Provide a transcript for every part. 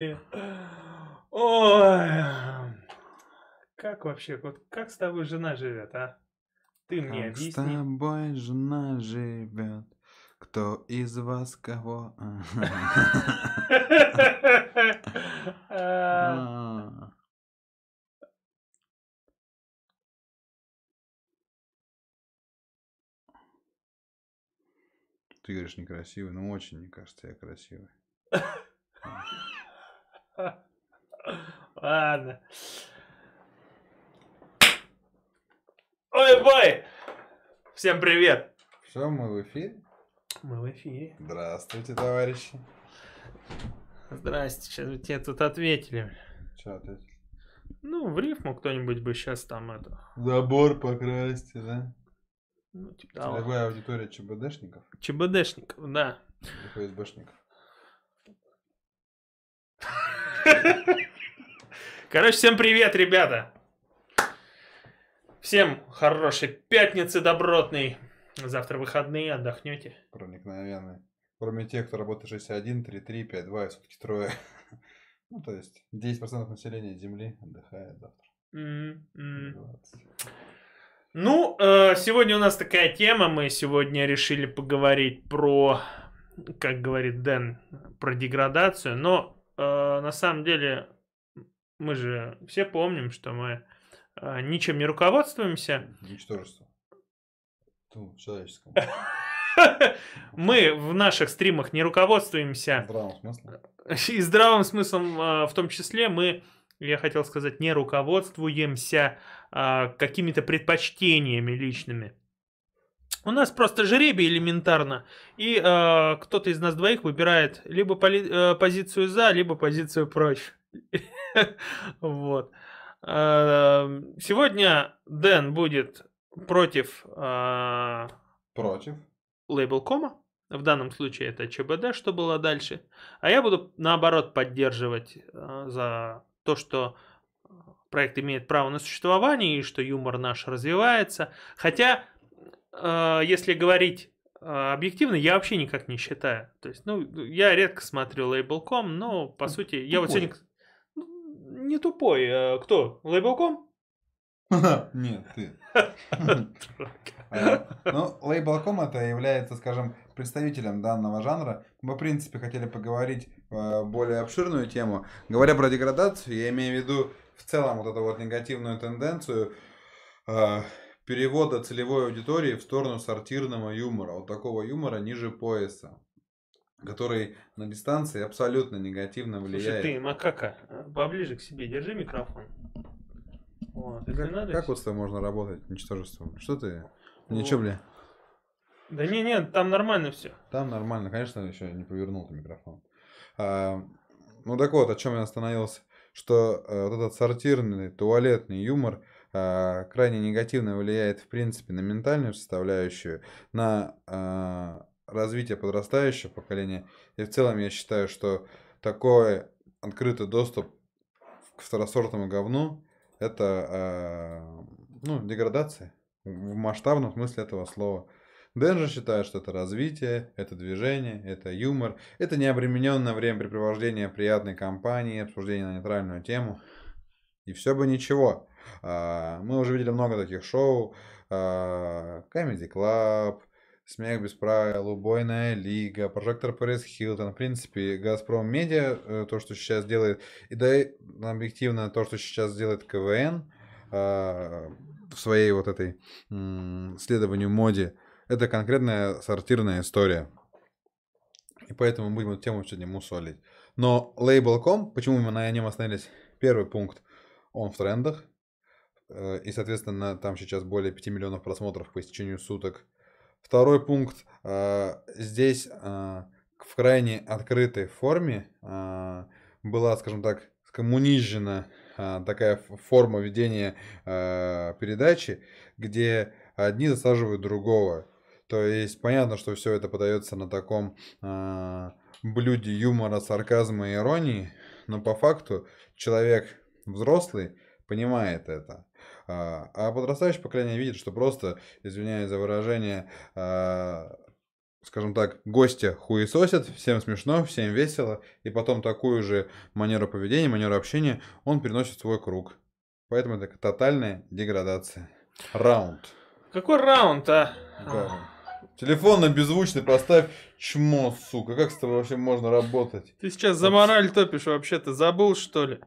Ой. Как вообще, вот как с тобой жена живет, а? Ты мне Как с объясни. тобой жена живет? Кто из вас кого? А. Ты говоришь некрасивый, но очень, мне кажется, я красивый. Ладно. Ой, бой! Всем привет! Все, мы в эфире? Мы в эфире. Здравствуйте, товарищи. Здрасте, сейчас тебе тут ответили. Че опять? Ну, в рифму кто-нибудь бы сейчас там это... Забор покрасьте, да? Ну, типа того. Целевая аудитория ЧБДшников ЧБДшников, да. ФСБшников. Короче, всем привет, ребята! Всем хорошей пятницы добротной. Завтра выходные, отдохнете. Проникновенные. Кроме тех, кто работает 61, 3, 3, 5, 2 и все-таки трое. Ну, то есть 10% населения Земли отдыхает завтра. М, м. 20. Ну, э, сегодня у нас такая тема. Мы сегодня решили поговорить про, как говорит Дэн, про деградацию. Но на самом деле мы же все помним, что мы э, ничем не руководствуемся. Ничтожество. Ну, человеческом. Мы в наших стримах не руководствуемся здравом смысле. и здравым смыслом э, в том числе мы, я хотел сказать, не руководствуемся а, какими-то предпочтениями личными. У нас просто жребий элементарно, и э, кто-то из нас двоих выбирает либо поли- э, позицию за, либо позицию против. Вот. Э, Сегодня Дэн будет против э, Против. лейбл кома. В данном случае это ЧБД, что было дальше. А я буду наоборот поддерживать э, за то, что э, проект имеет право на существование и что юмор наш развивается. Хотя, если говорить э, объективно, я вообще никак не считаю. То есть, ну, я редко смотрю лейбл.ком, но по сути, я вот тупой. сегодня... Ну, Не тупой. э, Кто? Лейбл.ком? Нет, ты. Э, Ну, лейбл.ком это является, скажем, представителем данного жанра. Мы, в принципе, хотели поговорить э, более обширную тему. Говоря про деградацию, я имею в виду в целом вот эту вот негативную тенденцию э, перевода целевой аудитории в сторону сортирного юмора. Вот такого юмора ниже пояса, который на дистанции абсолютно негативно Слушай, влияет. ты, макака, поближе к себе держи микрофон. Вот, Как, надо, как вот с тобой можно работать, ничтожеством? Что ты? Вот. Ничего, бля. Да не, не, там нормально все. Там нормально, конечно, еще не повернул ты микрофон. А, ну так вот, о чем я остановился, что э, вот этот сортирный, туалетный юмор крайне негативно влияет, в принципе, на ментальную составляющую, на а, развитие подрастающего поколения. И в целом я считаю, что такой открытый доступ к второсортному говну это а, ну, деградация в масштабном смысле этого слова. Дэн же считает, что это развитие, это движение, это юмор, это необремененное времяпрепровождение приятной компании, обсуждение на нейтральную тему. И все бы ничего. А, Мы уже видели много таких шоу. а, Comedy Club, Смех без правил, Убойная лига, Прожектор Пэрис Хилтон. В принципе, Газпром Медиа, э, то, что сейчас делает, и да объективно то, что сейчас делает КВН а, в своей вот этой следованию моде, это конкретная сортирная история. И поэтому будем эту тему сегодня мусолить. Но Label.com, почему мы на нем остановились? Первый пункт, он в трендах. Э, И, соответственно, там сейчас более 5 миллионов просмотров по истечению суток. Второй пункт, э, здесь э, в крайне открытой форме была, скажем так, скоммунизжена э, такая форма ведения передачи, где одни засаживают другого. То есть понятно, что все это подается на таком блюде юмора, сарказма и иронии, но по факту человек взрослый понимает это. А а подрастающее поколение видит, что просто, извиняюсь за выражение, а, скажем так, гостя хуесосят, всем смешно, всем весело, и потом такую же манеру поведения, манеру общения он переносит в свой круг. Поэтому это тотальная деградация. Раунд. Какой раунд, а? Да. Телефон на беззвучный поставь, чмо, сука. Как с тобой вообще можно работать? Ты сейчас за мораль топишь вообще-то, забыл что ли?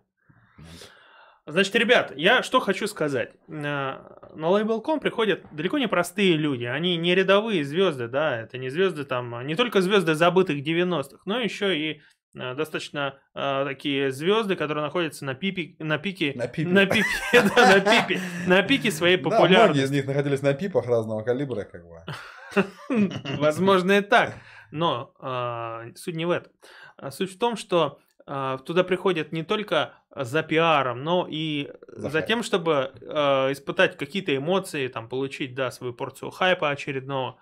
Значит, ребят, я что хочу сказать. Э, На Label.com приходят далеко не простые люди. Они не рядовые звезды, да, это не звезды там, не только звезды забытых 90-х, но еще и э, достаточно э, такие звезды, которые находятся на, пипе, на пике... На пипе. На пике, да, на пипе. На пике своей Да, многие из популярности. них находились на пипах разного калибра, как бы. Возможно, и так. Но а, суть не в этом. А Суть в том, что а, туда приходят не только за пиаром, но и За за, тем, чтобы а, испытать какие-то эмоции, там, получить, да, свою порцию хайпа очередного.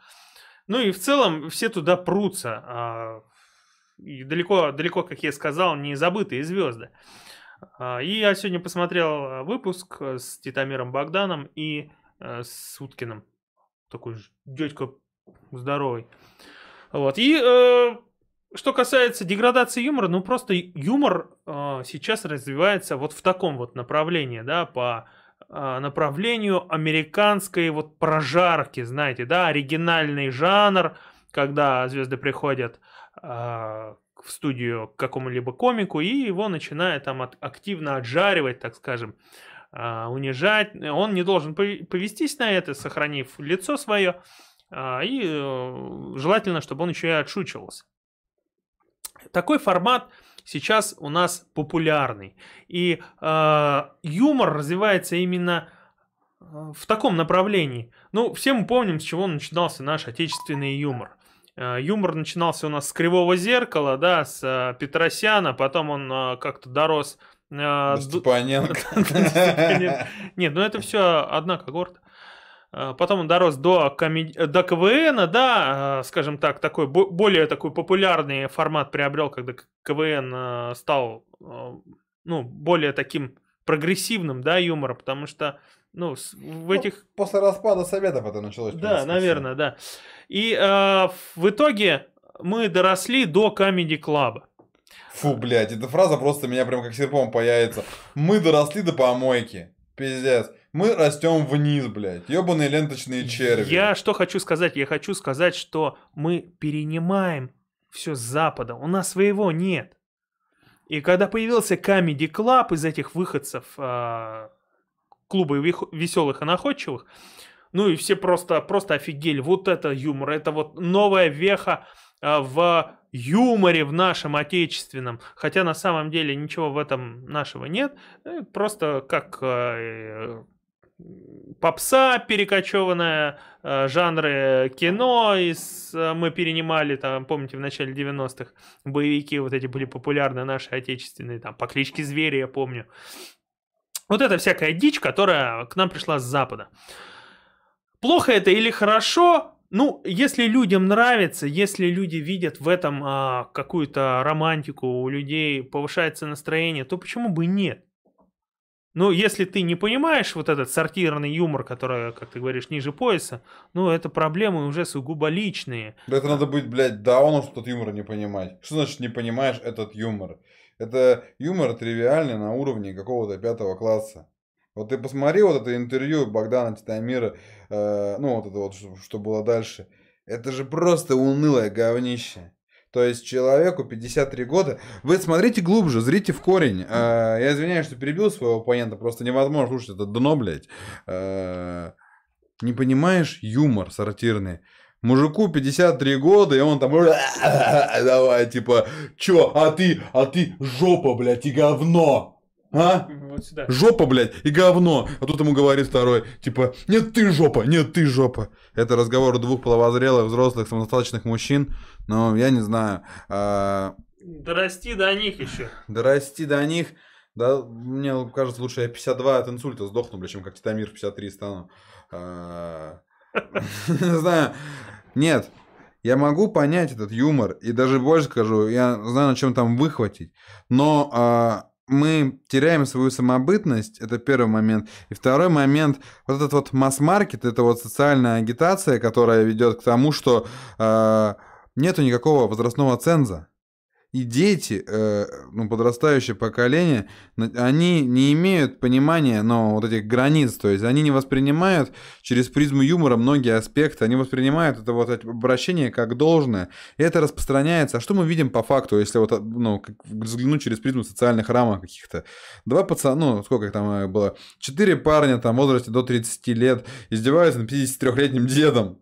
Ну и в целом все туда прутся. а, и далеко, далеко, как я сказал, не забытые звезды. А, И я сегодня посмотрел а, выпуск э, с Титамиром Богданом и э, с Уткиным. Такой ж дядька здоровый. Вот. И э, что касается деградации юмора, ну просто юмор э, сейчас развивается вот в таком вот направлении, да, по э, направлению американской вот прожарки, знаете, да, оригинальный жанр, когда звезды приходят э, в студию к какому-либо комику и его начинают там от- активно отжаривать, так скажем, э, унижать. Он не должен пове- повестись на это, сохранив лицо свое, а, и э, желательно, чтобы он еще и отшучивался. Такой формат сейчас у нас популярный. И э, юмор развивается именно э, в таком направлении. Ну, все мы помним, с чего начинался наш отечественный юмор. Э, Юмор начинался у нас с Кривого Зеркала, да, с э, Петросяна, потом он как-то дорос... До до- Степаненко. нет, ну это все одна когорта. А, Потом он дорос до, коме- до КВН, да, а, скажем так, такой бо- более такой популярный формат приобрел, когда КВН а, стал, ну, более таким прогрессивным, да, юмором, потому что, ну, в этих После распада Советов это началось. да, принципе, наверное, да. И э, в итоге мы доросли до Comedy Club. Фу, блядь, эта фраза просто меня прям как серпом по яйца. Мы доросли до помойки. Пиздец. Мы растем вниз, блядь. Ёбаные ленточные черви. Я что хочу сказать? Я хочу сказать, что мы перенимаем все с Запада. У нас своего нет. И когда появился Comedy Club из этих выходцев а, клуба веселых и находчивых, ну и все просто, просто офигели. Вот это юмор, это вот новая веха а, в юморе в нашем отечественном. Хотя на самом деле ничего в этом нашего нет. Э, Просто как э, попса перекочеванная, э, жанры кино, из, мы перенимали, там, помните, в начале 90-х боевики вот эти были популярны, наши отечественные, там, по кличке Звери, я помню. Вот это всякая дичь, которая к нам пришла с Запада. Плохо это или хорошо? Ну, если людям нравится, если люди видят в этом а, какую-то романтику, у людей повышается настроение, то почему бы нет? Ну, если ты не понимаешь вот этот сортирный юмор, который, как ты говоришь, ниже пояса, ну, это проблемы уже сугубо личные. Это надо быть, блядь, дауном, что этот юмор не понимать. Что значит не понимаешь этот юмор? Это юмор тривиальный на уровне какого-то пятого класса. Вот ты посмотри вот это интервью Богдана Титамира, э, ну вот это вот, что, что было дальше. Это же просто унылое говнище. То есть человеку 53 года. Вы смотрите глубже, зрите в корень. Э, я извиняюсь, что перебил своего оппонента, просто невозможно слушать это дно, блядь. Э, не понимаешь юмор сортирный. Мужику 53 года, и он там, давай, типа, чё, а ты, а ты жопа, блядь, и говно, а? Вот сюда. Жопа, блядь, и говно. А тут ему говорит второй, типа, нет, ты жопа, нет, ты жопа. Это разговор двух половозрелых, взрослых, самодостаточных мужчин. Но я не знаю, а, Дорасти до них еще. дорасти до них, да, мне кажется, лучше я 52 от инсульта сдохну, блядь, чем как Титамир в 53 стану. А, Не знаю. Нет, я могу понять этот юмор, и даже больше скажу, я знаю, на чем там выхватить, но а, мы теряем свою самобытность, это первый момент. И второй момент, вот этот вот масс-маркет, это вот социальная агитация, которая ведет к тому, что а, нету никакого возрастного ценза. И дети, э, ну, подрастающее поколение, они не имеют понимания, ну, вот этих границ, то есть они не воспринимают через призму юмора многие аспекты, они воспринимают это вот обращение как должное, и это распространяется. А что мы видим по факту, если вот, ну, взглянуть через призму социальных рамок каких-то? Два пацана, ну, сколько их там э, было? Четыре парня там в возрасте до 30 лет издеваются над 53-летним дедом.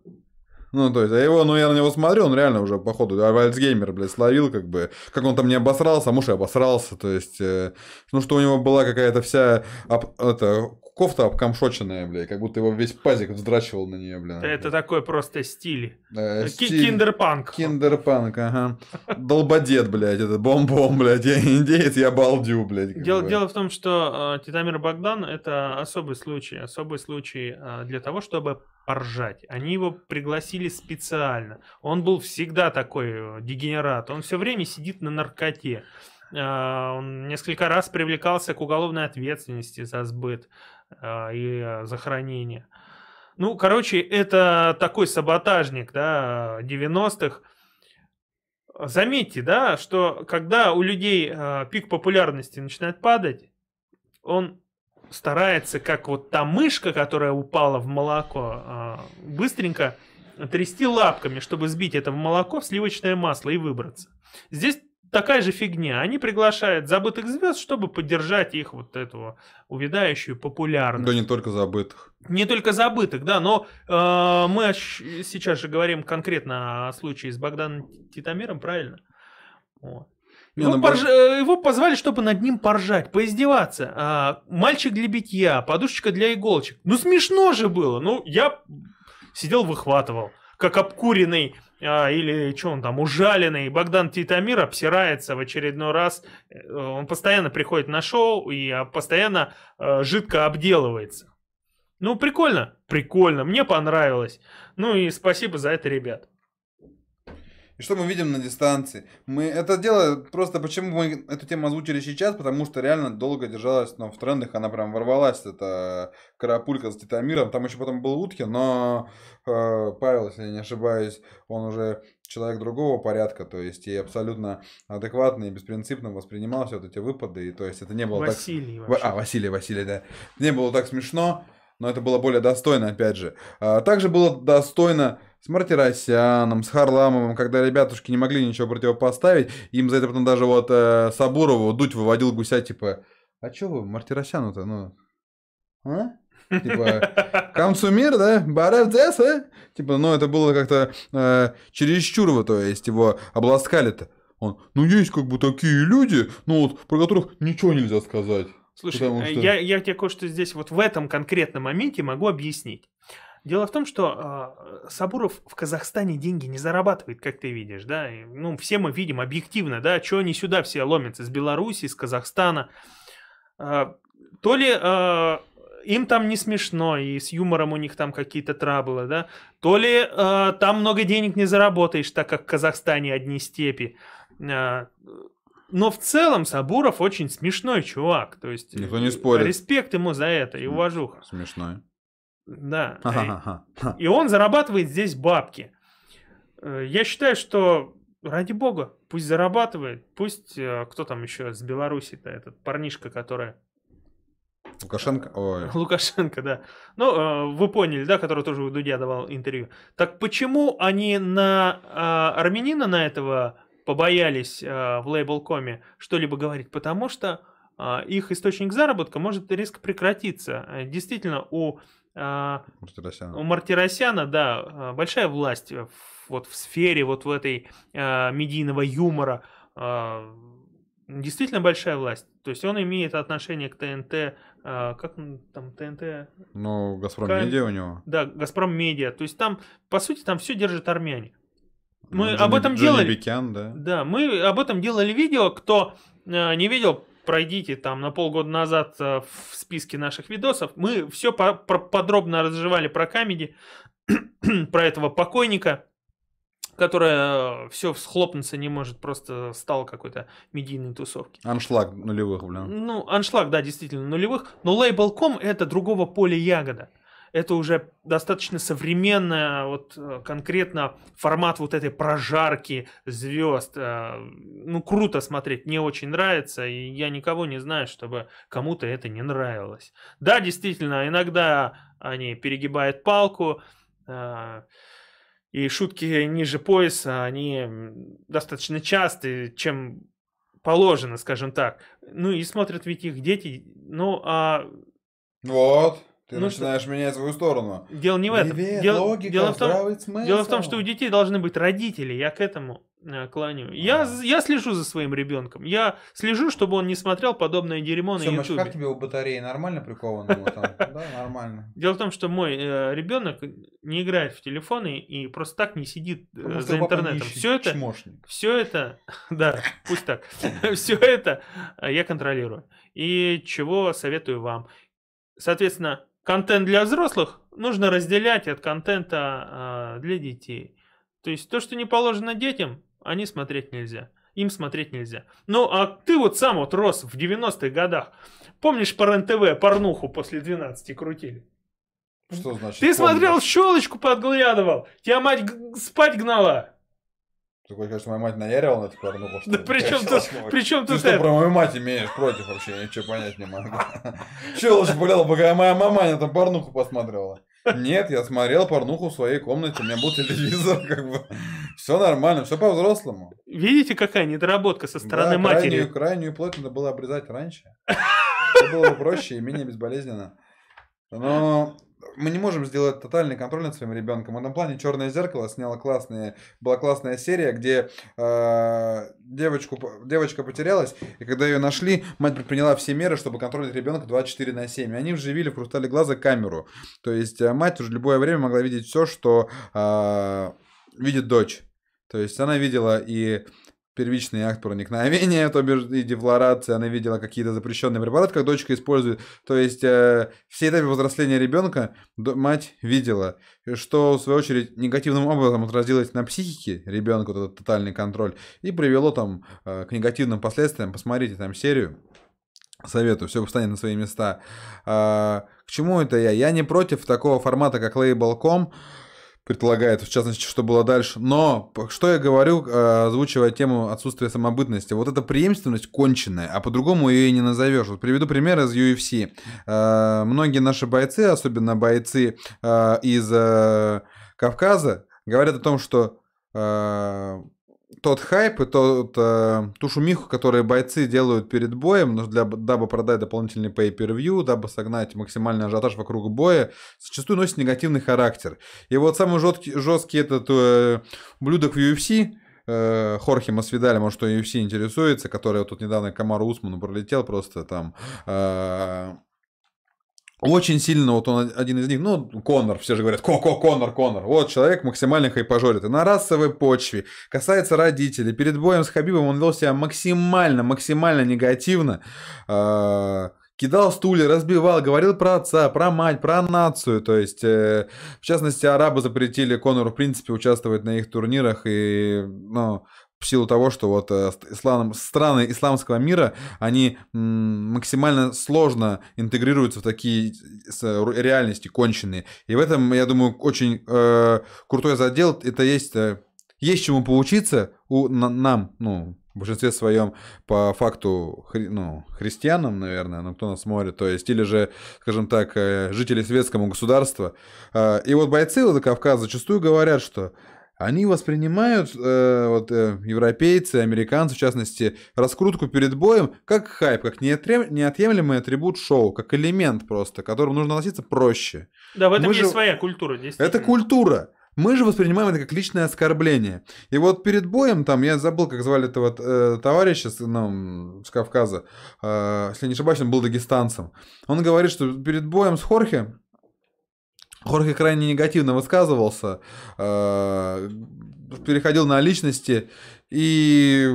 Ну, то есть, а его, ну, я на него смотрю, он реально уже, походу, а, Альцгеймер, блядь, словил, как бы, как он там не обосрался, а муж и обосрался, то есть, э, ну, что у него была какая-то вся, об- это, кофта обкамшоченная, блядь, как будто его весь пазик вздрачивал на нее, блядь. Это такой просто стиль. Э, Ки- стиль- Киндерпанк. Киндерпанк, ага. Долбодед, блядь, это бом-бом, блядь, я индеец, я балдю, блядь. Дело, бы. дело в том, что э, Титамир Богдан это особый случай, особый случай э, для того, чтобы поржать. Они его пригласили специально. Он был всегда такой э, дегенерат. Он все время сидит на наркоте. Э, он несколько раз привлекался к уголовной ответственности за сбыт и э, за хранение. Ну, короче, это такой саботажник, да, 90-х. Заметьте, да, что когда у людей э, пик популярности начинает падать, он старается, как вот та мышка, которая упала в молоко, быстренько трясти лапками, чтобы сбить это в молоко в сливочное масло и выбраться. Здесь такая же фигня. Они приглашают забытых звезд, чтобы поддержать их вот эту увядающую популярность. Да не только забытых. Не только забытых, да, но э, мы сейчас же говорим конкретно о случае с Богданом Титамиром, правильно? Вот. Не, Его, ну, порж- э, его позвали, чтобы над ним поржать, поиздеваться. А, мальчик для битья, подушечка для иголочек. Ну смешно же было. Ну я сидел выхватывал, как обкуренный а, или что он там, ужаленный. Богдан Титамир обсирается в очередной раз. Э, Он постоянно приходит на шоу и а, постоянно э, жидко обделывается. Ну, прикольно, прикольно, мне понравилось. Ну и спасибо за это, ребят. И что мы видим на дистанции? Мы это дело просто почему мы эту тему озвучили сейчас, потому что реально долго держалась, но в трендах она прям ворвалась. Это карапулька с Титамиром. Там еще потом был Уткин, но э, Павел, если я не ошибаюсь, он уже человек другого порядка, то есть и абсолютно адекватно и беспринципно воспринимал все вот эти выпады. И то есть это не было так Василий Ва- вообще. А, Василий, Василий, да. Не было так смешно, но это было более достойно, опять же. А, также было достойно с Мартиросяном, с Харламовым, когда ребятушки не могли ничего противопоставить. Им за это потом даже вот э, Сабурову Дудь выводил гуся, типа, а чё вы Мартиросяну-то, ну... А? Типа, Камсумир, да? Барев Дзес, а? Типа, ну, это было как-то э, чересчур, вот, то есть его обласкали-то. Он, ну, есть как бы такие люди, ну, вот, про которых ничего нельзя сказать. Слушай, э, что- я, я тебе кое-что здесь вот в этом конкретном моменте могу объяснить. Дело в том, что э, Сабуров в Казахстане деньги не зарабатывает, как ты видишь, да. И, ну, все мы видим объективно, да, что они сюда все ломятся из Беларуси, из Казахстана. Э, то ли э, им там не смешно, и с юмором у них там какие-то траблы, да, то ли э, там много денег не заработаешь, так как в Казахстане одни степи. Э, но в целом Сабуров очень смешной чувак. То есть Никто не спорит. Респект ему за это и уважуха. Смешно. Да. Ха-ха-ха. И он зарабатывает здесь бабки. Э, Я считаю, что ради бога, пусть зарабатывает, пусть э, кто там еще с Беларуси-то, этот парнишка, который Лукашенко, ой, Лукашенко, да. Ну, э, вы поняли, да, который тоже у Дудя давал интервью. Так почему они на э, армянина на этого побоялись э, в лейбл.коме что-либо говорить? Потому что э, их источник заработка может резко прекратиться. Э, Действительно, у, э, у Мартиросян. Мартиросяна, да, э, большая власть вот в сфере вот в этой э, медийного юмора. Действительно большая власть. То есть он имеет отношение к ТНТ. Как там ТНТ? Ну, Газпром Медиа у него. Да, Газпром Медиа. То есть там, по сути, там все держат армяне. Мы Ну, об Джонни- этом Джонни делали. Бекян, да. Да, мы об этом делали видео. Кто не видел, пройдите там на полгода назад э, в списке наших видосов. Мы все подробно разжевали про камеди, про этого покойника, который все схлопнуться не может, просто стал какой-то медийной тусовки. Аншлаг нулевых, блин. Ну, аншлаг, да, действительно, нулевых. Но Label.com это другого поля ягода. Это уже достаточно современная, вот э, конкретно формат вот этой прожарки звезд. Э, ну, круто смотреть, мне очень нравится, и я никого не знаю, чтобы кому-то это не нравилось. Да, действительно, иногда они перегибают палку, э, и шутки ниже пояса, они достаточно частые, чем положено, скажем так. Ну и смотрят ведь их дети. Ну, а... Вот. Ты ну, начинаешь что... менять свою сторону. Дело не в этом. Привет, дело, логика, дело, в том, дело в том, что у детей должны быть родители. Я к этому э, клоню. А. Я, я слежу за своим ребенком. Я слежу, чтобы он не смотрел подобное дерьмо Семыч, на YouTube. как тебе у батареи нормально приковано? Да, нормально. Дело в том, что мой э, ребенок не играет в телефоны и просто так не сидит э, за интернетом. Все это, все это, да, пусть так. Все это я контролирую. И чего советую вам. Соответственно, контент для взрослых нужно разделять от контента э, для детей. То есть то, что не положено детям, они смотреть нельзя. Им смотреть нельзя. Ну, а ты вот сам вот рос в 90-х годах. Помнишь по РЕН-ТВ порнуху после 12 крутили? Что значит? Ты помнишь? смотрел щелочку, подглядывал. Тебя мать спать гнала. Ты хочешь, моя мать наяривала на эту порнуху? Да при чем тут, при чем тут Ты что про мою мать имеешь против вообще? Я ничего понять не могу. Щелочь гуляла, пока моя мама на там порнуху посмотрела. Нет, я смотрел порнуху в своей комнате, у меня был телевизор, как бы. Все нормально, все по-взрослому. Видите, какая недоработка со стороны да, матери? Крайнюю, крайнюю плоть надо было обрезать раньше. Это было бы проще и менее безболезненно. Но мы не можем сделать тотальный контроль над своим ребенком. В этом плане Черное зеркало сняла классные, была классная серия, где э, девочку, девочка потерялась, и когда ее нашли, мать предприняла все меры, чтобы контролировать ребенка 24 на 7. И они вживили в хрустале глаза камеру. То есть э, мать уже любое время могла видеть все, что э, видит дочь. То есть она видела и первичный акт проникновения, то бишь и дефлорация, она видела какие-то запрещенные препараты, как дочка использует. То есть э, все этапы взросления ребенка мать видела, что в свою очередь негативным образом отразилось на психике ребенка, вот этот тотальный контроль, и привело там э, к негативным последствиям. Посмотрите там серию. Советую, все встанет на свои места. А, к чему это я? Я не против такого формата, как Label.com предполагает, в частности, что было дальше. Но что я говорю, э, озвучивая тему отсутствия самобытности? Вот эта преемственность конченная, а по-другому ее и не назовешь. Вот приведу пример из UFC. Э, многие наши бойцы, особенно бойцы э, из Кавказа, говорят о том, что тот хайп и тот, э, ту шумиху, которые бойцы делают перед боем, ну, для, дабы продать дополнительный pay-per-view, дабы согнать максимальный ажиотаж вокруг боя, зачастую носит негативный характер. И вот самый жесткий, жесткий этот э, блюдок в UFC, э, Хорхе Масвидаль, может, кто UFC интересуется, который вот тут недавно Камару Усману пролетел просто там... Э, очень сильно, вот он один из них, ну, Конор, все же говорят, Ко-Ко, Конор, Конор. Вот человек максимально хайпажорит. И на расовой почве, касается родителей. Перед боем с Хабибом он вел себя максимально, максимально негативно. Э- кидал стулья, разбивал, говорил про отца, про мать, про нацию. То есть, э, в частности, арабы запретили Конору, в принципе, участвовать на их турнирах. И, ну, в силу того, что вот э, ислам, страны исламского мира, они максимально сложно интегрируются в такие реальности конченые. И в этом, я думаю, очень э, крутой задел, это есть, э, есть чему поучиться у, на, нам, ну, в большинстве своем по факту хри, ну, христианам, наверное, ну кто нас смотрит, то есть, или же, скажем так, э, жители светского государства. Э, и вот бойцы Кавказа зачастую говорят, что они воспринимают, э, вот, э, европейцы, американцы, в частности, раскрутку перед боем как хайп, как неотъемлемый атрибут шоу, как элемент просто, к которому нужно относиться проще. Да, в этом Мы есть же... своя культура. Это культура. Мы же воспринимаем это как личное оскорбление. И вот перед боем, там, я забыл, как звали этого э, товарища ну, с Кавказа, э, если не ошибаюсь, он был дагестанцем. Он говорит, что перед боем с Хорхе Хорхе крайне негативно высказывался, э, переходил на личности, и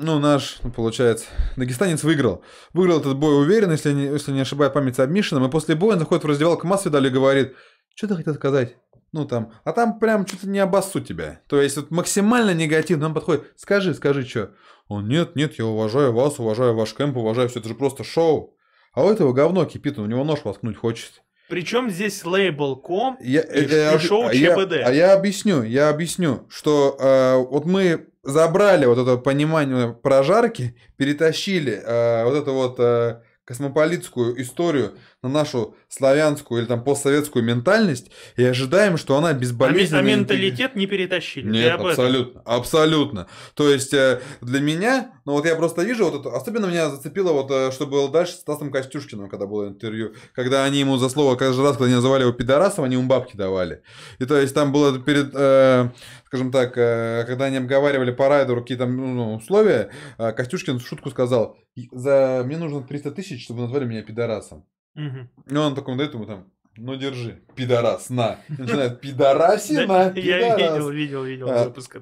ну, наш, ну, получается, дагестанец выиграл. Выиграл этот бой уверенно, если не, если не ошибаю память с Обмишином, и после боя он заходит в раздевалку Масвидали и говорит, что ты хотел сказать? Ну там, а там прям что-то не обоссу тебя. То есть вот максимально негативно нам подходит. Скажи, скажи, что? Он, нет, нет, я уважаю вас, уважаю ваш кемп, уважаю все, это же просто шоу. А у этого говно кипит, он у него нож воткнуть хочет. Причем здесь лейбл ком Я, и, э, и шоу а я- ЧБД. а я объясню, я объясню, что э, вот мы забрали вот это понимание прожарки, перетащили э, вот эту вот э, космополитскую историю на нашу славянскую или там постсоветскую ментальность и ожидаем, что она А, безболезненно... а менталитет не перетащили. Нет, об этом. абсолютно, абсолютно. То есть э, для меня, ну вот я просто вижу вот это, особенно меня зацепило вот, э, что было дальше с Стасом Костюшкиным, когда было интервью, когда они ему за слово каждый раз, когда они называли его пидорасом, они ему бабки давали. И то есть там было перед, э, скажем так, э, когда они обговаривали по райдеру какие-то ну, условия, э, Костюшкин в шутку сказал, «И за мне нужно 300 тысяч, чтобы назвали меня пидорасом. Мгм. И он такой дает ему там, ну держи, пидорас, на. И начинает, пидорасина, Я видел, видел, видел А, выпуск.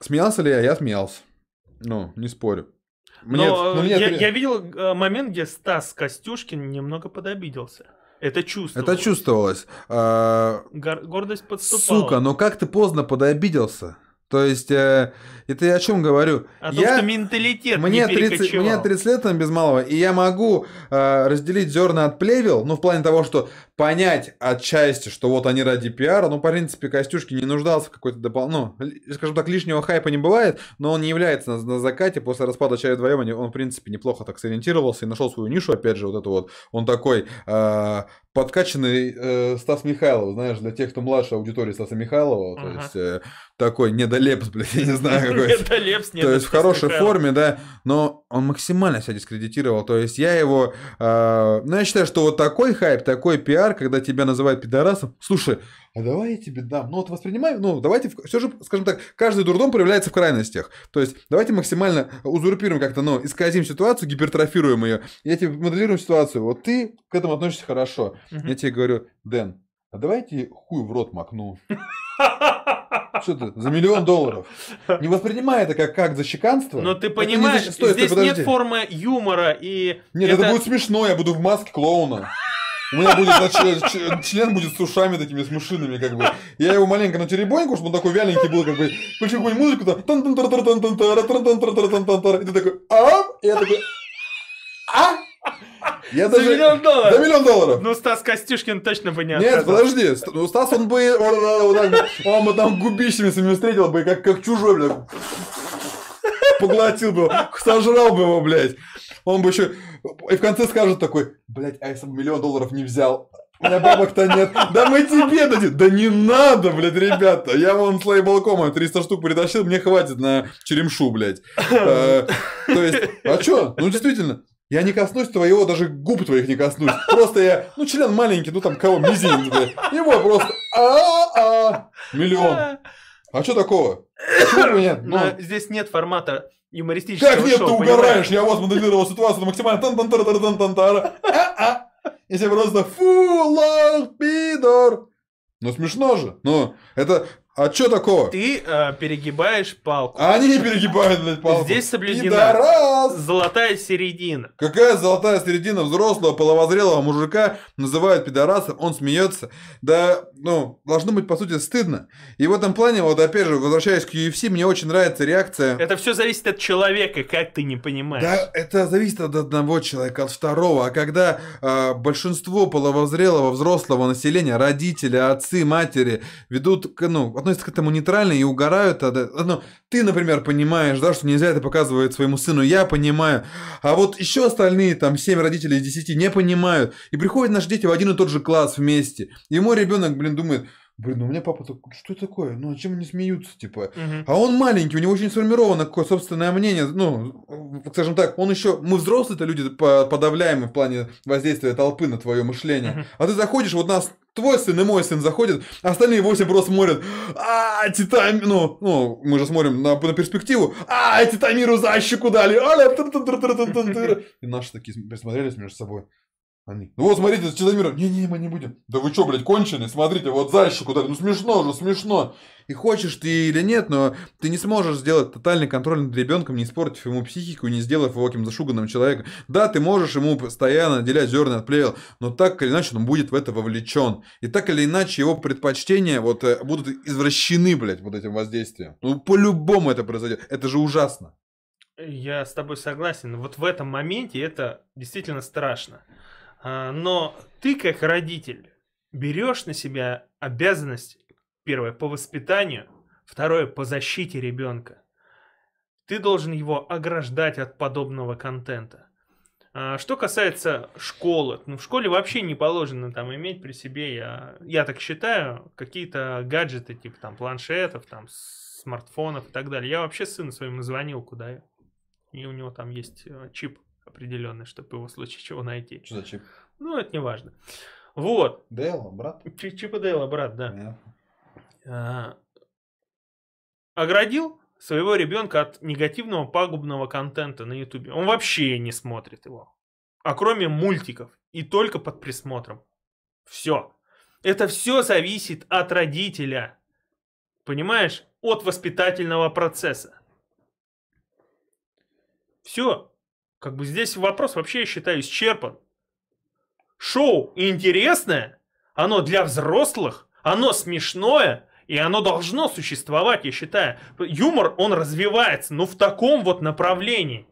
Смеялся ли я? Я смеялся. Ну, не спорю. Мне, Но ну, э, мне я, три- я видел э, момент, где Стас Костюшкин немного подобиделся. Это чувствовалось. Это чувствовалось. А, Гор- гордость подступала. сука, ну как ты поздно подобиделся? То есть, э, это я о чем говорю? О том, я... что менталитет Мне не 30, перекочевал. мне 30 лет там без малого, и я могу э, разделить зерна от плевел, ну, в плане того, что понять отчасти, что вот они ради пиара, ну, в принципе, Костюшки не нуждался в какой-то допол... ну, скажем так, лишнего хайпа не бывает, но он не является на, на закате, после распада чая вдвоем, он, в принципе, неплохо так сориентировался и нашел свою нишу, опять же, вот это вот, он такой э, подкачанный э, Стас Михайлов, знаешь, для тех, кто младше аудитории Стаса Михайлова, то Ага. есть, э, такой недолепс, блядь, я не знаю, какой. Недолепс, нет, То есть в хорошей форме, да, но он максимально себя дискредитировал. То есть я его... э, ну, я считаю, что вот такой хайп, такой пиар, когда тебя называют пидорасом, слушай, а давай я тебе дам. Ну, вот воспринимай, ну, давайте, все же, скажем так, каждый дурдом проявляется в крайностях. То есть давайте максимально узурпируем как-то, ну, исказим ситуацию, гипертрофируем ее. Я тебе моделируем ситуацию. Вот ты к этому относишься хорошо. Мгм. Я тебе говорю, Дэн, а давайте хуй в рот макну. Что ты, за миллион долларов? Не воспринимай это как, как за чеканство. Но ты Это не понимаешь, за- стой, стой, здесь подожди. нет формы юмора и... Нет, это... будет смешно, я буду в маске клоуна. У меня будет, значит, член будет с ушами такими, с мышинами, как бы. Я его маленько на теребоньку, чтобы он такой вяленький был, как бы. Включу какую-нибудь музыку, там. тан тан тан тан тан тан тан тан. И ты такой, а? И я такой, а? Я За даже... миллион долларов! За миллион долларов! Ну, Стас Костюшкин точно бы не Нет, отказался. подожди, ну, Стас, он бы, он, бы- он бы там губищами своими встретил бы, как, как чужой, блядь. Поглотил бы, его, сожрал бы его, блядь. Он бы еще, и в конце скажет такой, блядь, а если бы миллион долларов не взял, у меня бабок-то нет. Да мы тебе дадим. Да не надо, блядь, ребята. Я вон с лейблкома 300 штук притащил, мне хватит на черемшу, блядь. Э, То есть, а чё? Ну, действительно. Я не коснусь твоего, даже губ твоих не коснусь. Просто я, ну, член маленький, ну, там, кого, мизинец, блядь. Его просто, а-а, миллион. А что такого? Почему нет? Ну, здесь нет формата юмористического как нет, ты шоу, угораешь? понимаешь? Я вот моделировал ситуацию максимально тан тан тара тара тан тан тара а И все просто фу, лох, пидор. Ну смешно же. Ну, это... А что такого? Ты э, перегибаешь палку. А они не перегибают, блядь, палку. Здесь соблюдена Пидорас! золотая середина. Какая золотая середина взрослого половозрелого мужика называют пидорасом, он смеется. Да, ну, должно быть, по сути, стыдно. И в этом плане, вот опять же, возвращаясь к UFC, мне очень нравится реакция. Это все зависит от человека, как ты не понимаешь. Да, это зависит от одного человека, от второго. А когда э, большинство половозрелого взрослого населения, родители, отцы, матери, ведут, ну, относятся к этому нейтрально и угорают, а, ну, ты, например, понимаешь, да, что нельзя это показывать своему сыну, я понимаю. А вот еще остальные, там, 7 родителей из 10 не понимают. И приходят наши дети в один и тот же класс вместе. И мой ребенок, блин, думает, блин, ну у меня папа такой, что это такое? Ну, а чем они смеются, типа? Мгм. А он маленький, у него очень сформировано какое собственное мнение. Ну, скажем так, он еще... Мы взрослые-то люди по- подавляемы в плане воздействия толпы на твое мышление. Мгм. А ты заходишь, вот нас твой сын и мой сын заходят, а остальные восемь просто смотрят. А, титан... Ну, ну, мы же смотрим на, на перспективу. А, титамиру за щеку дали. Тыр-тыр-тыр-тыр-тыр-тыр. И наши такие присмотрелись между собой. Они. Ну вот смотрите, с Титамиром. Не-не, мы не будем. Да вы что, блядь, конченые? Смотрите, вот за щеку дали. Ну смешно же, смешно. И хочешь ты или нет, но ты не сможешь сделать тотальный контроль над ребенком, не испортив ему психику, не сделав его каким зашуганным человеком. Да, ты можешь ему постоянно отделять зерна от плевел, но так или иначе он будет в это вовлечен. И так или иначе его предпочтения вот э, будут извращены, блядь, вот этим воздействием. Ну, по-любому это произойдет. Это же ужасно. Я с тобой согласен. Вот в этом моменте это действительно страшно. А, Но ты, как родитель, берешь на себя обязанность, первое, по воспитанию, второе, по защите ребенка. Ты должен его ограждать от подобного контента. А, Что касается школы, ну в школе вообще не положено там иметь при себе, я, я так считаю, какие-то гаджеты типа там планшетов, там смартфонов и так далее. Я вообще сыну своему звонил куда, и у него там есть э, чип определенный, чтобы его в случае чего найти. Что за чип? Ну, это не важно. Вот. Дейла, брат? Чи- Чип и Дейла, брат, да. Понятно. А, оградил своего ребенка от негативного пагубного контента на Ютубе. Он вообще не смотрит его. А кроме мультиков. И только под присмотром. Все. Это все зависит от родителя. Понимаешь? От воспитательного процесса. Все. Как бы здесь вопрос вообще, я считаю, исчерпан. Шоу интересное, оно для взрослых, оно смешное, и оно должно существовать, я считаю. Юмор, он развивается, ну в таком вот направлении.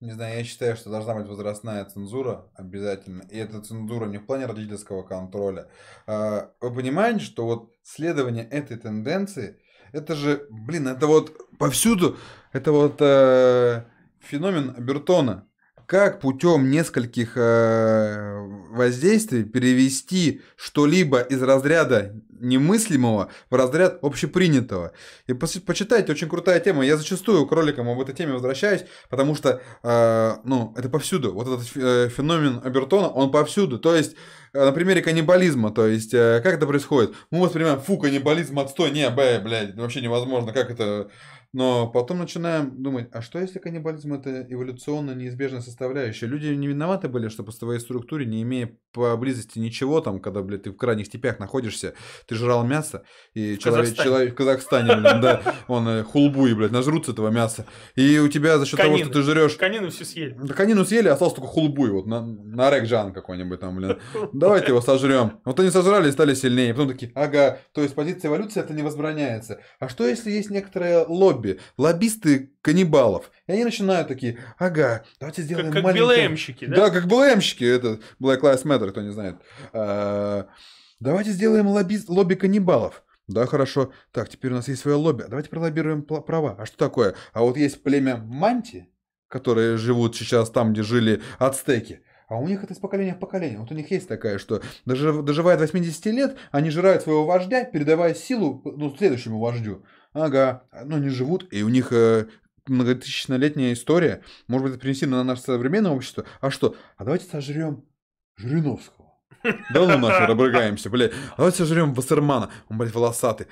Не знаю, я считаю, что должна быть возрастная цензура обязательно. И эта цензура не в плане родительского контроля. А, Вы понимаете, что вот следование этой тенденции, это же, блин, это вот повсюду, это вот э, феномен Бертона. Как путем нескольких э, воздействий перевести что-либо из разряда немыслимого в разряд общепринятого. И почитайте, очень крутая тема. Я зачастую к роликам об этой теме возвращаюсь, потому что, э, ну, это повсюду. Вот этот э, феномен Абертона, он повсюду. То есть, на примере каннибализма, то есть, э, как это происходит? Мы воспринимаем, фу, каннибализм, отстой, не, б, блядь, вообще невозможно, как это... Но потом начинаем думать, а что если каннибализм это эволюционно неизбежная составляющая? Люди не виноваты были, что по своей структуре, не имея поблизости ничего, там, когда, блядь, ты в крайних степях находишься, ты жрал мясо, и человек, Казахстане. человек в Казахстане, блин, да, он э, хулбуи, блядь, нажрутся этого мяса. И у тебя за счет того, что ты жрешь Конину все съели. да конину съели, остался только хулбуй, вот на, на Джан какой-нибудь там, блин. Давайте его сожрем. Вот они сожрали и стали сильнее. Потом такие, ага, то есть позиция эволюции это не возбраняется. А что если есть некоторое лобби, лоббисты каннибалов? И они начинают такие, ага, давайте сделаем Как, как маленькое- БЛМщики, да? да, как БЛМщики, это Black Lives Matter, кто не знает. А, давайте сделаем лобби, лобби каннибалов. Да, хорошо. Так, теперь у нас есть свое лобби. Давайте пролоббируем права. А что такое? А вот есть племя Манти, которые живут сейчас там, где жили ацтеки. А у них это из поколения в поколение. Вот у них есть такая, что даже, доживая до 80 лет, они жирают своего вождя, передавая силу ну, следующему вождю. Ага, ну они живут, и у них э, многотысячнолетняя история. Может быть, это принести на наше современное общество. А что? А давайте сожрем Жириновского. Да ну нахер, обрыгаемся, блядь. А давайте сожрем Вассермана. Он, блядь, волосатый.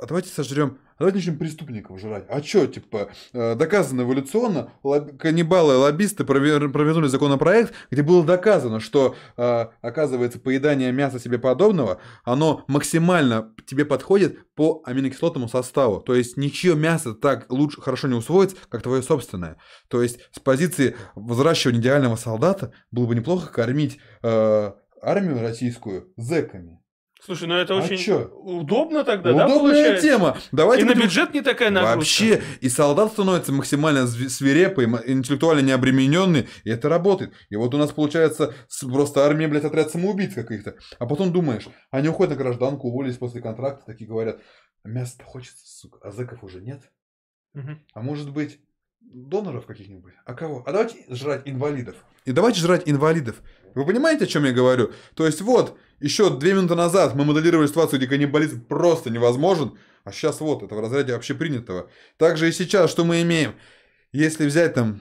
А давайте сожрем... А давайте начнем преступников жрать. А что, типа, э, доказано эволюционно, лоб- каннибалы, лоббисты провер- провернули законопроект, где было доказано, что, э, оказывается, поедание мяса себе подобного, оно максимально тебе подходит по аминокислотному составу. То есть ничье мясо так лучше, хорошо не усвоится, как твое собственное. То есть с позиции взращивания идеального солдата было бы неплохо кормить э, армию российскую зэками. Слушай, ну это А очень чё? удобно тогда, да, Удобная получается? тема. Давайте И на будем- бюджет не такая нагрузка. Вообще, и солдат становится максимально свирепый, интеллектуально необремененный, и это работает. И вот у нас получается просто армия, блядь, отряд самоубийц каких-то. А потом думаешь, они уходят на гражданку, уволились после контракта, такие говорят, мясо-то хочется, сука, а зэков уже нет. А может быть, доноров каких-нибудь? А кого? А давайте жрать инвалидов. И давайте жрать инвалидов. Вы понимаете, о чем я говорю? То есть вот, еще две минуты назад мы моделировали ситуацию, где каннибализм просто невозможен, а сейчас вот, это в разряде общепринятого. Также и сейчас, что мы имеем? Если взять там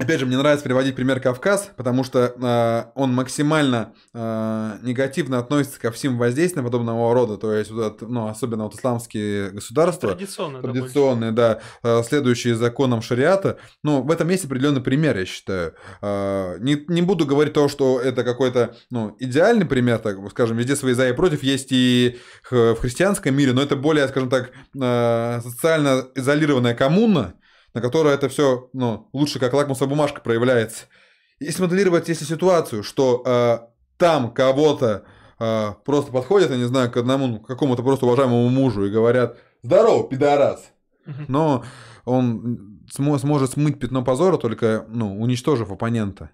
Опять же, мне нравится приводить пример Кавказ, потому что э, он максимально э, негативно относится ко всем воздействиям подобного рода, то есть, вот, ну, особенно вот исламские государства, Традиционно. да, больше. традиционные, да, э, следующие законам шариата. Ну, в этом есть определенный пример, я считаю. Э, Не, не буду говорить то, что это какой-то ну, идеальный пример, так скажем, везде свои за и против есть и в христианском мире, но это более, скажем так, э, социально изолированная коммуна, на которой это все ну, лучше как лакмусовая бумажка проявляется. Если моделировать, если ситуацию, что э, там кого-то э, просто подходят, я не знаю, к одному, ну, к какому-то просто уважаемому мужу и говорят «Здорово, пидорас!» Но он смо- сможет смыть пятно позора, только ну, уничтожив оппонента.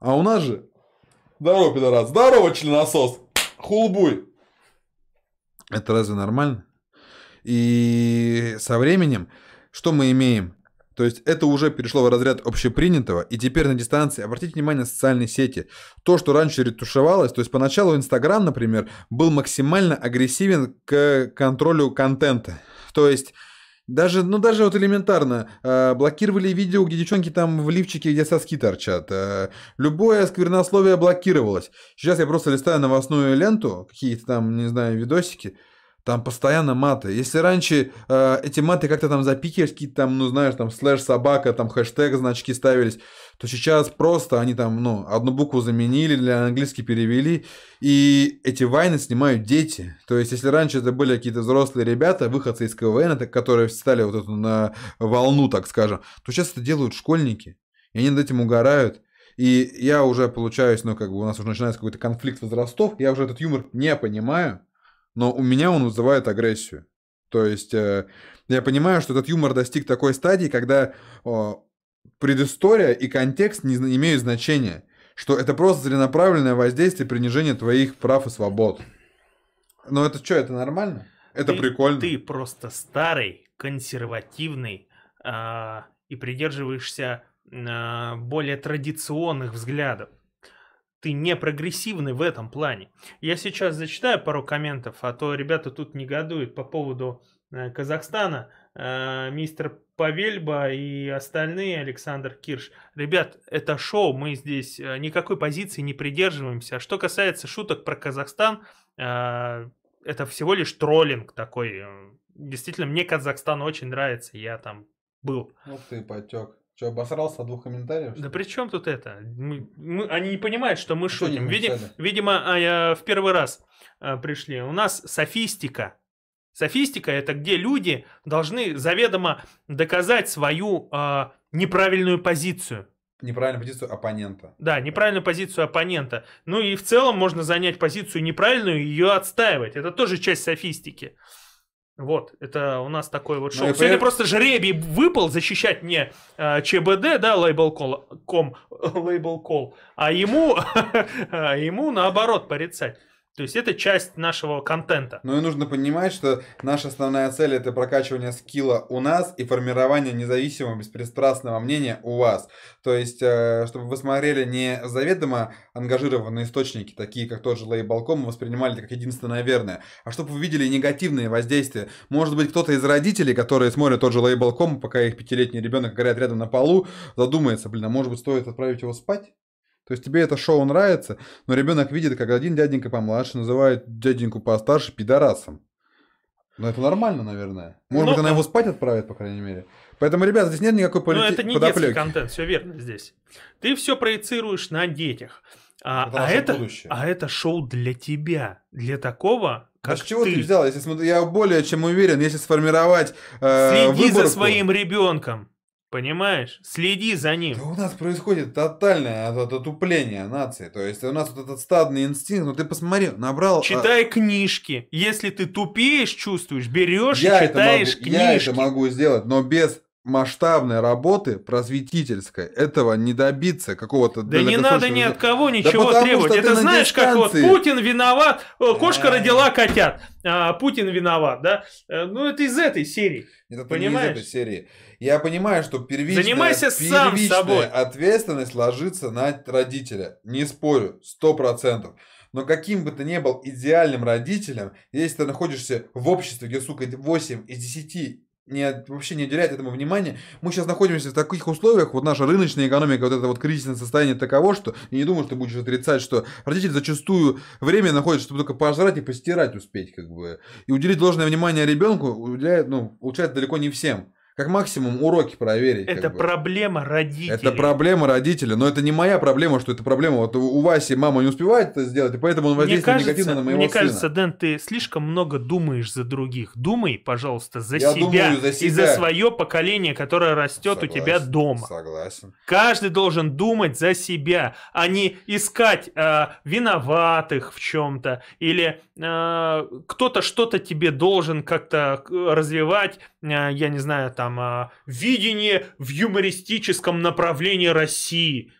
А у нас же Здорово, пидорас. Здорово, членосос. Хулбуй. Это разве нормально? И со временем, что мы имеем? То есть это уже перешло в разряд общепринятого, и теперь на дистанции, обратите внимание социальные сети, то, что раньше ретушевалось, то есть поначалу Инстаграм, например, был максимально агрессивен к контролю контента. То есть даже, ну даже вот элементарно, э, блокировали видео, где девчонки там в лифчике, где соски торчат. Э, любое сквернословие блокировалось. Сейчас я просто листаю новостную ленту, какие-то там, не знаю, видосики, там постоянно маты. Если раньше э, эти маты как-то там запикивались, какие-то там, ну знаешь, там слэш собака, там хэштег значки ставились, то сейчас просто они там, ну, одну букву заменили, для английский перевели, и эти вайны снимают дети. То есть, если раньше это были какие-то взрослые ребята, выходцы из КВН, которые встали вот эту на волну, так скажем, то сейчас это делают школьники. И они над этим угорают. И я уже получаюсь, ну, как бы у нас уже начинается какой-то конфликт возрастов, я уже этот юмор не понимаю, но у меня он вызывает агрессию. То есть э, я понимаю, что этот юмор достиг такой стадии, когда э, предыстория и контекст не, не имеют значения. Что это просто целенаправленное воздействие принижения твоих прав и свобод. Но это что, это нормально? Это ты, прикольно. Ты просто старый, консервативный э, и придерживаешься э, более традиционных взглядов ты не прогрессивный в этом плане. Я сейчас зачитаю пару комментов, а то ребята тут негодуют по поводу э, Казахстана. Э, мистер Павельба и остальные, Александр Кирш. Ребят, это шоу, мы здесь э, никакой позиции не придерживаемся. Что касается шуток про Казахстан, э, это всего лишь троллинг такой. Действительно, мне Казахстан очень нравится, я там был. Вот ты потек. Что, обосрался от двух комментариев? Да при чем тут это? Мы, мы, они не понимают, что мы а шутим. Види, видимо, а, я в первый раз а, пришли. У нас софистика. Софистика это где люди должны заведомо доказать свою а, неправильную позицию. Неправильную позицию оппонента. Да, неправильную позицию оппонента. Ну и в целом можно занять позицию неправильную и ее отстаивать. Это тоже часть софистики. Вот, это у нас такой вот ну шоу. Ну, Сегодня поэтому... просто жребий выпал защищать не э, ЧБД, да, лейбл.ком, лейбл.кол, а ему, а ему наоборот порицать. То есть это часть нашего контента. Ну и нужно понимать, что наша основная цель это прокачивание скилла у нас и формирование независимого, беспристрастного мнения у вас. То есть, э, чтобы вы смотрели не заведомо ангажированные источники, такие как тот же Лейбалком, воспринимали это как единственное верное, а чтобы вы видели негативные воздействия. Может быть, кто-то из родителей, которые смотрят тот же Лейбалком, пока их пятилетний ребенок горят рядом на полу, задумается, блин, а может быть, стоит отправить его спать? То есть тебе это шоу нравится, но ребенок видит, как один дяденька помладше называет дяденьку постарше пидорасом. Ну это нормально, наверное. Может но... быть, она его спать отправит, по крайней мере. Поэтому, ребята, здесь нет никакой политики. Ну, это не подоплеки. детский контент, все верно здесь. Ты все проецируешь на детях. А это, а, это, а это шоу для тебя, для такого, как а с чего ты, ты взял? Если, я более чем уверен, если сформировать э, Следи выборку... за своим ребенком. Понимаешь? Следи за ним. Да у нас происходит тотальное отупление нации. То есть у нас вот этот стадный инстинкт, ну ты посмотри, набрал... А Читай а... книжки. Если ты тупеешь, чувствуешь, берешь я и читаешь могу, книжки. Я это могу сделать, но без масштабной работы просветительской этого не добиться какого-то... Да не надо ни от кого ничего да требовать. Это знаешь, как вот Путин виноват, кошка родила котят, а Путин виноват, да? Э, ну это из этой серии. Это Понимаешь? не из этой серии. Я понимаю, что первичная, Занимайся сам собой. ответственность ложится на родителя. Не спорю, сто процентов. Но каким бы ты ни был идеальным родителем, если ты находишься в обществе, где, сука, 8 из 10 не, вообще не уделяет этому внимания. Мы сейчас находимся в таких условиях, вот наша рыночная экономика, вот это вот кризисное состояние таково, что я не думаю, что будешь отрицать, что родители зачастую время находят, чтобы только пожрать и постирать успеть, как бы. И уделить должное внимание ребенку уделяет, ну, получается далеко не всем. Как максимум уроки проверить. Это проблема родителей. Это проблема родителей. Но это не моя проблема, что это проблема. Вот у Васи мама не успевает это сделать, и поэтому он воздействует кажется, негативно на моего мне сына. Мне кажется, Дэн, ты слишком много думаешь за других. Думай, пожалуйста, за, Я себя, за себя и за свое поколение, которое растет Согласен. у тебя дома. Согласен. Каждый должен думать за себя, а не искать э, виноватых в чем-то или э, кто-то что-то тебе должен как-то развивать, э, я не знаю, там там а, видение в юмористическом направлении России.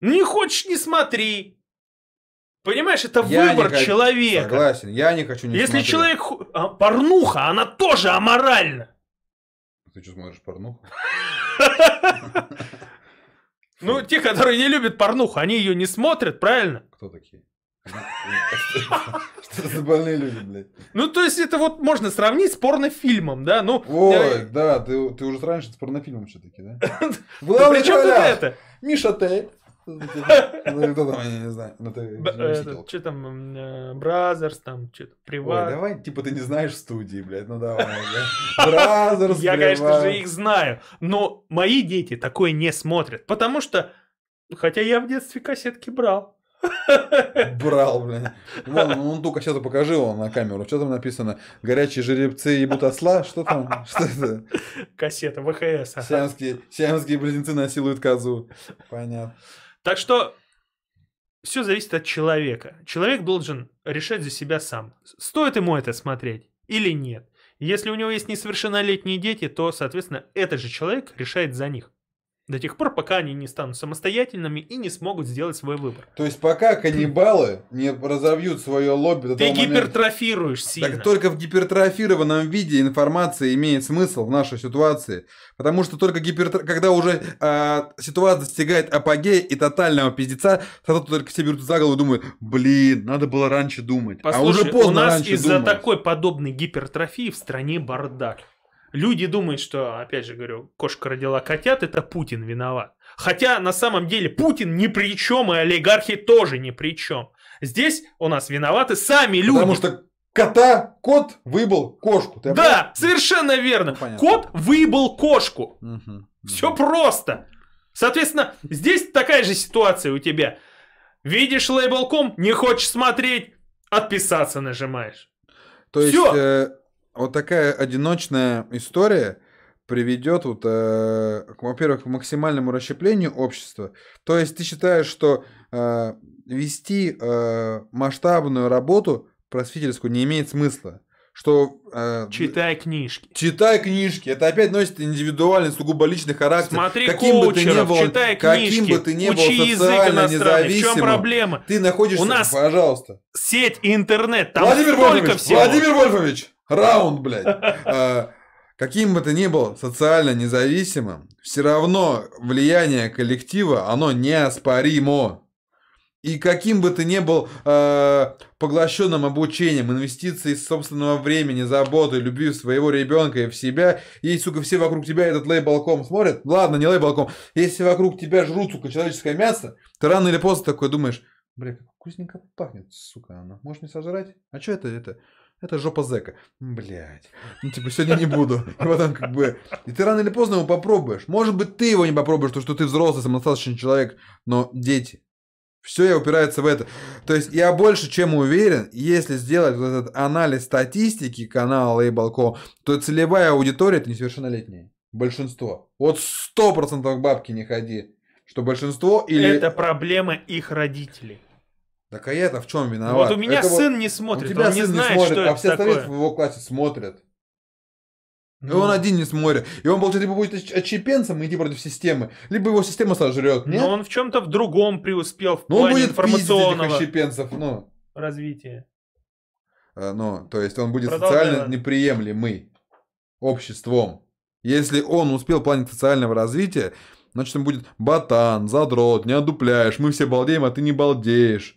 Не хочешь, не смотри. Понимаешь, это Я выбор не человека. Согласен, я не хочу не Если смотреть. человек... а, порнуха, она тоже аморальна. Ты что смотришь порнуху? Ну, те, которые не любят порнуху, они ее не смотрят, правильно? Кто такие? Что за больные люди, блядь? Ну, то есть это вот можно сравнить с порнофильмом, да? Ну, Ой, э, да, ты, ты уже раньше с порнофильмом все-таки, да? при чем тут это? Миша Т. Ну, кто там, я не знаю. Ну, этот, Что там, Brazzers, там, что-то, Ой, Private. давай, типа, ты не знаешь студии, блядь, ну давай. Brazzers, Я, конечно же, их знаю, но мои дети такое не смотрят, потому что, хотя я в детстве кассетки брал. Брал, блин. Вон, ну, только сейчас покажи его на камеру. Что там написано? Горячие жеребцы ебут осла? Что там? Что это? Кассета ВХС. ага. Сиамские, сиамские близнецы насилуют козу. Понятно. Так что все зависит от человека. Человек должен решать за себя сам, стоит ему это смотреть или нет. Если у него есть несовершеннолетние дети, то, соответственно, этот же человек решает за них. До тех пор, пока они не станут самостоятельными и не смогут сделать свой выбор. То есть пока каннибалы не разовьют свое лобби до Ты того момента... гипертрофируешь сильно. Так только в гипертрофированном виде информация имеет смысл в нашей ситуации. Потому что только гипертро... когда уже а, ситуация достигает апогея и тотального пиздеца, тогда только все берут за голову и думают, блин, надо было раньше думать. а Послушай, уже поздно у нас из-за такой подобной гипертрофии в стране бардак. Люди думают, что, опять же говорю, кошка родила котят, это Путин виноват. Хотя на самом деле Путин ни при чем, и олигархи тоже ни при чем. Здесь у нас виноваты сами люди. Потому что кота, кот выебал кошку. Ты Да, совершенно верно. Ну, понятно. Кот выебал кошку. обращ- Мгм. Все просто. Соответственно, здесь такая же ситуация у тебя. Видишь лейбл.ком, не хочешь смотреть, отписаться нажимаешь. То есть, Всё. э, вот такая одиночная история приведет, вот, э, во-первых, к максимальному расщеплению общества. То есть, ты считаешь, что э, вести э, масштабную работу просветительскую не имеет смысла? Что э, Читай книжки. Читай книжки. Это опять носит индивидуальный, сугубо личный характер. Смотри каким бы ты ни был, читай каким книжки, бы ты ни был социально иностранный. В чем независимым, проблема? ты находишься, У нас пожалуйста. Сеть, интернет, там Владимир столько Вольфович, всего. Владимир Вольфович, раунд, блядь. А, Каким бы ты ни был социально независимым, все равно влияние коллектива, оно неоспоримо. И каким бы ты ни был э, поглощенным обучением, инвестицией собственного времени, заботы, любви своего ребенка и в себя, если, сука, все вокруг тебя этот лейбалком смотрят, ладно, не лейбалком, если вокруг тебя жрут, сука, человеческое мясо, ты рано или поздно такой думаешь, бля, как вкусненько пахнет, сука, она, может не сожрать? А что это, это? Это жопа зэка. Блять. Ну, типа, сегодня не буду. И потом, как бы... И ты рано или поздно его попробуешь. Может быть, ты его не попробуешь, потому что ты взрослый, самодостаточный человек. Но дети. Все упирается в это. То есть, я больше чем уверен, если сделать вот этот анализ статистики канала Label.com, то целевая аудитория это несовершеннолетние. Большинство. Вот сто процентов бабки не ходи. Что большинство или... Это проблема их родителей. Так а я-то в чем виноват? вот у меня Это вот- сын не у смотрит, тебя он не сын знает, смотрит, что а это все остальные в его классе смотрят. И Ну, он один не смотрит. И он, получается, либо будет отщ- отщепенцем и идти против системы, либо его система сожрет. Нет? Но он в чем-то в другом преуспел в он плане будет пиздить этих информационного отщепенцев. Ну, развития. Э, ну, то есть он будет Продолжай, социально ладно. неприемлемый обществом. Если он успел в плане социального развития, значит он будет ботан, задрот, не одупляешь, мы все балдеем, а ты не балдеешь.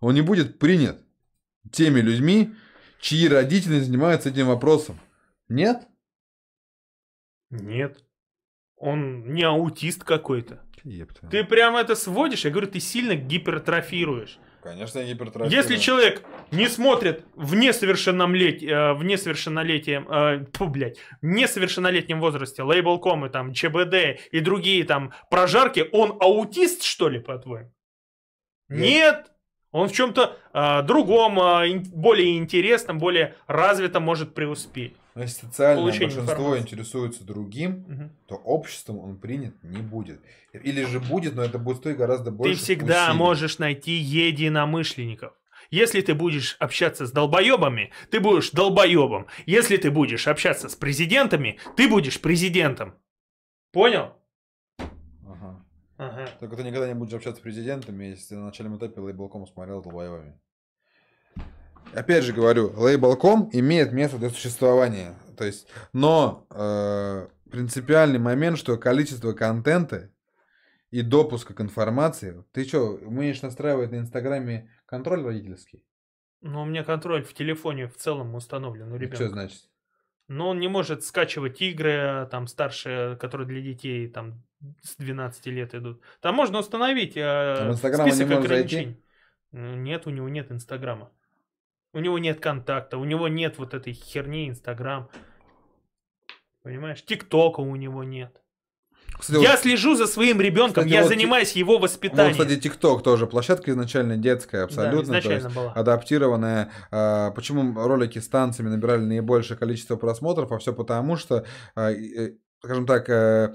Он не будет принят теми людьми, чьи родители занимаются этим вопросом. Нет? Нет. Он не аутист какой-то. Епта. Ты прямо это сводишь, я говорю, ты сильно гипертрофируешь. Конечно, я гипертрофирую. Если человек не смотрит в несовершеннолетие, в несовершеннолетие, э, фу, блядь, в несовершеннолетнем возрасте, лейбл.ком и там ЧБД и другие там прожарки, он аутист, что ли, по-твоему? Нет. Нет! Он в чем-то другом, а, ин- более интересном, более развитом может преуспеть. Но если социальное получение большинство информации. интересуется другим, Мгм. то обществом он принят не будет. Или же будет, но это будет стоить гораздо больше Ты всегда усилий. можешь найти единомышленников. Если ты будешь общаться с долбоебами, ты будешь долбоебом. Если ты будешь общаться с президентами, ты будешь президентом. Понял? Ага. Только ты никогда не будешь общаться с президентами, если ты на начальном этапе лейблком смотрел долбоевыми. Опять же говорю, лейблком имеет место для существования. То есть, но э, принципиальный момент, что количество контента и допуска к информации. Ты что, умеешь настраивать на Инстаграме контроль родительский? Ну, у меня контроль в телефоне в целом установлен у ребенка. Что значит? Но он не может скачивать игры, там, старшие, которые для детей, там, с 12 лет идут. Там можно установить э, список ограничений. Ну, Нет, у него нет Инстаграма. У него нет контакта, у него нет вот этой херни Инстаграм. Понимаешь? ТикТока у него нет. Кстати, я вот- слежу за своим ребенком, кстати, я вот занимаюсь его вот, воспитанием. кстати, ТикТок тоже площадка изначально детская, Да, абсолютно. то есть изначально была. адаптированная. а, Почему ролики с танцами набирали наибольшее количество просмотров? А все потому, что, и, э, скажем так, э,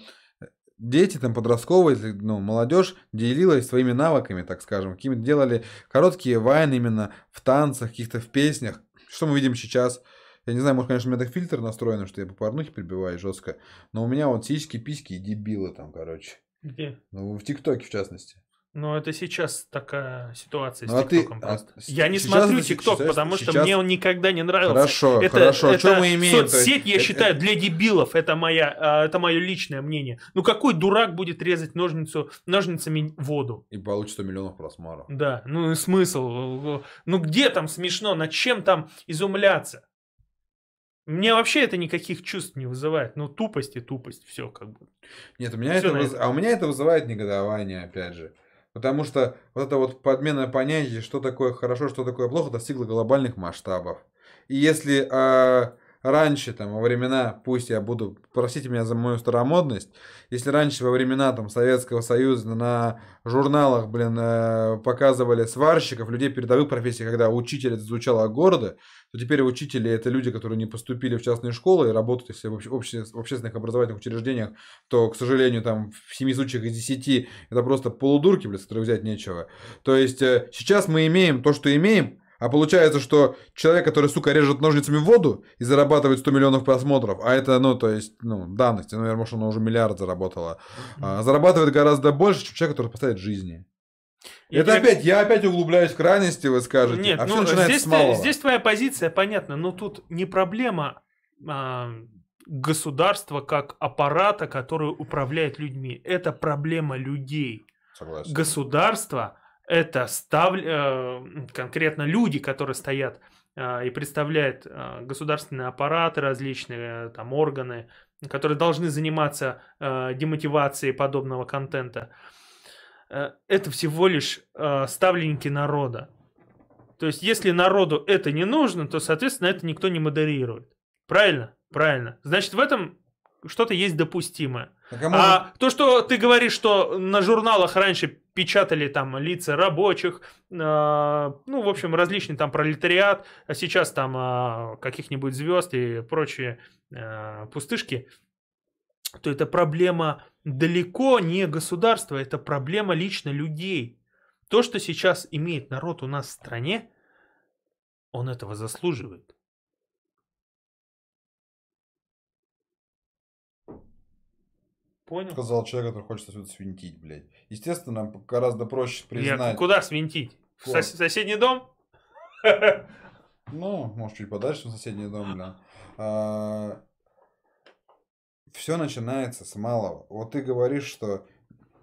дети, там, подростковые, ну, молодежь делилась своими навыками, так скажем. Какими делали короткие вайны именно в танцах, каких-то в песнях. Что мы видим сейчас? Я не знаю, может, конечно, у меня так фильтр настроен, что я по порнухе прибиваю жестко. Но у меня вот сиськи, письки и дебилы там, короче. Где? Ну, в ТикТоке, в частности. Ну, это сейчас такая ситуация Ну, а с ты- ТикТоком а просто. с- Я не сейчас смотрю это- ТикТок, сейчас- потому что сейчас- мне он никогда не нравился. Хорошо, это, хорошо. Это Что мы имеем? То есть, Соцсеть, я это- считаю, для дебилов. Это, моя, а, это мое личное мнение. Ну, какой дурак будет резать ножницу, ножницами воду? И получит 100 миллионов просмотров. Да, ну и смысл? Ну, где там смешно? Над чем там изумляться? Мне вообще это никаких чувств не вызывает. Ну, тупость и тупость. Все как бы. Нет, у меня это, на выз- а у меня это вызывает негодование, опять же. Потому что вот эта вот подмена понятий, что такое хорошо, что такое плохо, достигла глобальных масштабов. И если а, раньше, там, во времена, пусть я буду, простите меня за мою старомодность, если раньше во времена там, Советского Союза на журналах, блин, э, показывали сварщиков, людей передовых профессий, когда учитель это звучало гордо, то теперь учители это люди, которые не поступили в частные школы и работают если в, обще- в общественных образовательных учреждениях, то, к сожалению, там в 7 случаях из 10 это просто полудурки, блядь, с которых взять нечего. То есть э, сейчас мы имеем то, что имеем, а получается, что человек, который, сука, режет ножницами воду и зарабатывает 100 миллионов просмотров, а это, ну, то есть, ну, данности, наверное, может, она уже миллиард заработала, а, зарабатывает гораздо больше, чем человек, который поставит жизни. Я это тебе- опять, я опять углубляюсь в крайности, вы скажете. Нет, а ну начинается здесь, с малого. здесь твоя позиция понятна, но тут не проблема а, государства как аппарата, который управляет людьми. Это проблема людей. Согласен. Государство это став... э, конкретно люди, которые стоят э, и представляют э, государственные аппараты различные, э, там органы, которые должны заниматься э, демотивацией подобного контента. Это всего лишь э, ставленники народа. То есть, если народу это не нужно, то, соответственно, это никто не модерирует. Правильно? Правильно. Значит, в этом что-то есть допустимое. А же- А то, что ты говоришь, что на журналах раньше печатали там лица рабочих, а, ну, в общем, различный там пролетариат, а сейчас там а, каких-нибудь звезд и прочие а, пустышки, то это проблема далеко не государства, это проблема лично людей. То, что сейчас имеет народ у нас в стране, он этого заслуживает. Понял? сказал человек, который хочет отсюда свинтить, блядь. Естественно, нам гораздо проще Я признать. куда свинтить? В сос- соседний дом? Ну, может, чуть подальше, на соседний дом, блин. все начинается с малого. Вот ты говоришь, что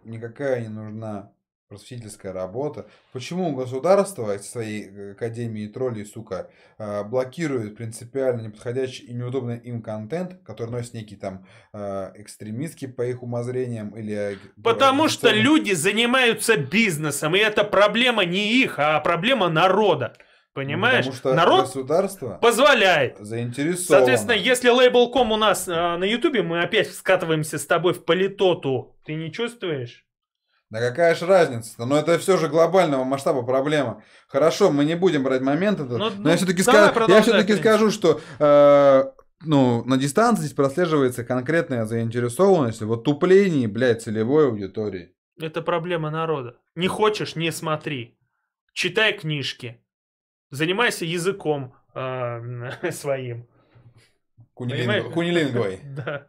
никакая не нужна просветительская работа. Почему государство из своей э, академии троллей, сука, а, блокирует принципиально неподходящий и неудобный им контент, который носит некий там а, экстремистский по их умозрениям или... э, Потому что люди занимаются бизнесом, и это проблема не их, а проблема народа. Понимаешь? Потому что Народ государство позволяет. заинтересовано. Соответственно, если лейбл.ком у нас а, на ютубе, мы опять скатываемся с тобой в политоту. Ты не чувствуешь? Да какая ж разница? Но это все же глобального масштаба проблема. Хорошо, мы не будем брать момент этот, Ну, но ну, я все-таки давай я все-таки скажу, что э, ну, на дистанции здесь прослеживается конкретная заинтересованность в отуплении, блядь, целевой аудитории. Это проблема народа. Не хочешь, не смотри. Читай книжки. Занимайся языком а, своим. Кунилинг- Понимаешь? Кунилинговой. Да.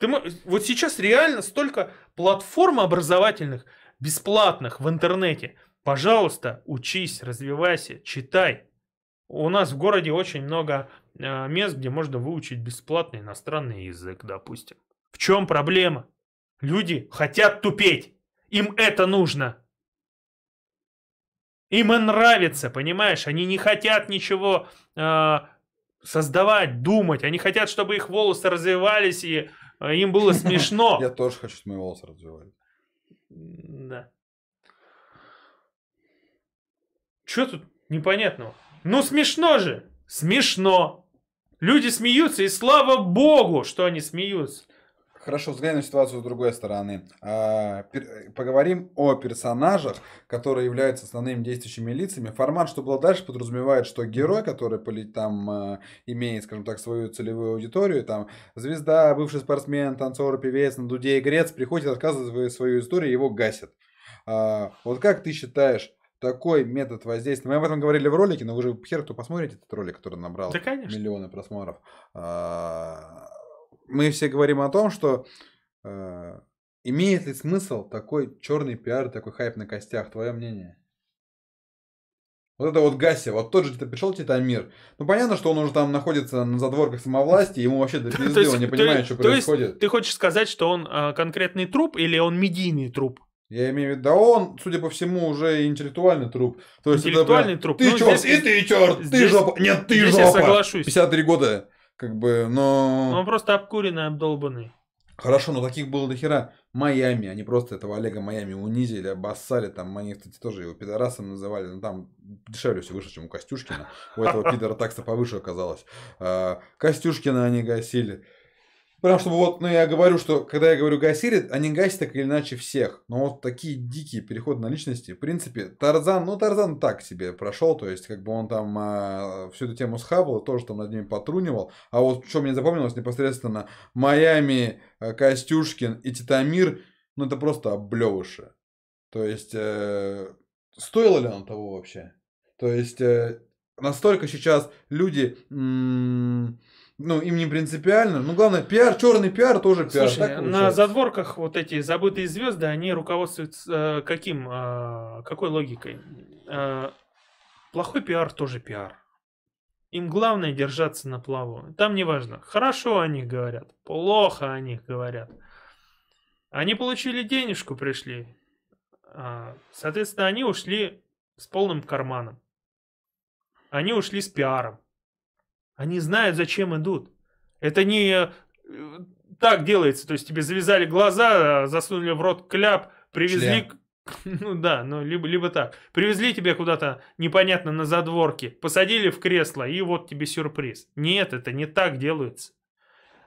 Ты вот сейчас реально столько платформ образовательных бесплатных в интернете. Пожалуйста, учись, развивайся, читай. У нас в городе очень много э, мест, где можно выучить бесплатный иностранный язык, допустим. В чем проблема? Люди хотят тупеть. Им это нужно. Им нравится, понимаешь? Они не хотят ничего э, создавать, думать. Они хотят, чтобы их волосы развивались и им было смешно. Я тоже хочу, мои волосы развивались. Да. Что тут непонятного? Ну смешно же! Смешно! Люди смеются, и слава богу, что они смеются. Хорошо, взглянем на ситуацию с другой стороны. А, поговорим о персонажах, которые являются основными действующими лицами. Формат, что было дальше, подразумевает, что герой, который там а, имеет, скажем так, свою целевую аудиторию, там звезда, бывший спортсмен, танцор, певец, на дуде игрец, приходит, рассказывает свою историю, его гасят. А, вот как ты считаешь, такой метод воздействия. Мы об этом говорили в ролике, но вы же хер кто посмотрите этот ролик, который набрал да, миллионы просмотров мы все говорим о том, что э, имеет ли смысл такой черный пиар, такой хайп на костях? Твое мнение? Вот это вот Гася, вот тот же пришел Титамир. Ну понятно, что он уже там находится на задворках самовластия, ему вообще до пизды, он не понимает, что происходит. Ты хочешь сказать, что он э, конкретный труп или он медийный труп? Я имею в виду, да он, судя по всему, уже интеллектуальный труп. То есть интеллектуальный это, труп. Ты ну, черт, здесь, и ты черт, здесь, ты жопа. Нет, ты здесь жопа. я соглашусь. 53 года. Как бы, но... Он просто обкуренный, обдолбанный. Хорошо, но таких было до хера. Майами, они просто этого Олега Майами унизили, обоссали, там, они, кстати, тоже его пидорасом называли, но там дешевле все выше, чем у Костюшкина. У этого пидора такса повыше оказалось. А, Костюшкина они гасили. Потому что вот, ну я говорю, что когда я говорю гасили, они гасят так или иначе всех. Но вот такие дикие переходы на личности, в принципе, Тарзан, ну Тарзан так себе прошел, то есть как бы он там а, всю эту тему схавал, тоже там над ними потрунивал. А вот что мне запомнилось непосредственно, Майами, э, Костюшкин и Титамир, ну это просто облевыши. То есть, э, стоило ли он того вообще? То есть, э, настолько сейчас люди... М- ну, им не принципиально. Ну, главное, пиар, черный пиар тоже пиар. Слушай, на задворках вот эти забытые звезды, они руководствуются э, каким, э, какой логикой? Э, плохой пиар тоже пиар. Им главное держаться на плаву. Там не важно, хорошо о них говорят, плохо о них говорят. Они получили денежку, пришли. Соответственно, они ушли с полным карманом. Они ушли с пиаром. Они знают, зачем идут. Это не э, так делается. То есть тебе завязали глаза, засунули в рот кляп, привезли... Член. Ну да, ну либо, либо так. Привезли тебя куда-то непонятно на задворке, посадили в кресло, и вот тебе сюрприз. Нет, это не так делается.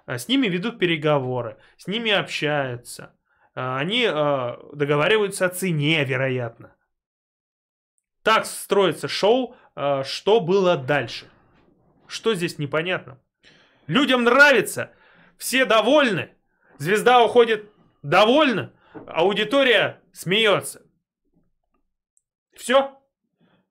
А с ними ведут переговоры, с ними общаются. А они э, договариваются о цене, вероятно. Так строится шоу, э, что было дальше. Что здесь непонятно? Людям нравится, все довольны, звезда уходит довольна, аудитория смеется. Все?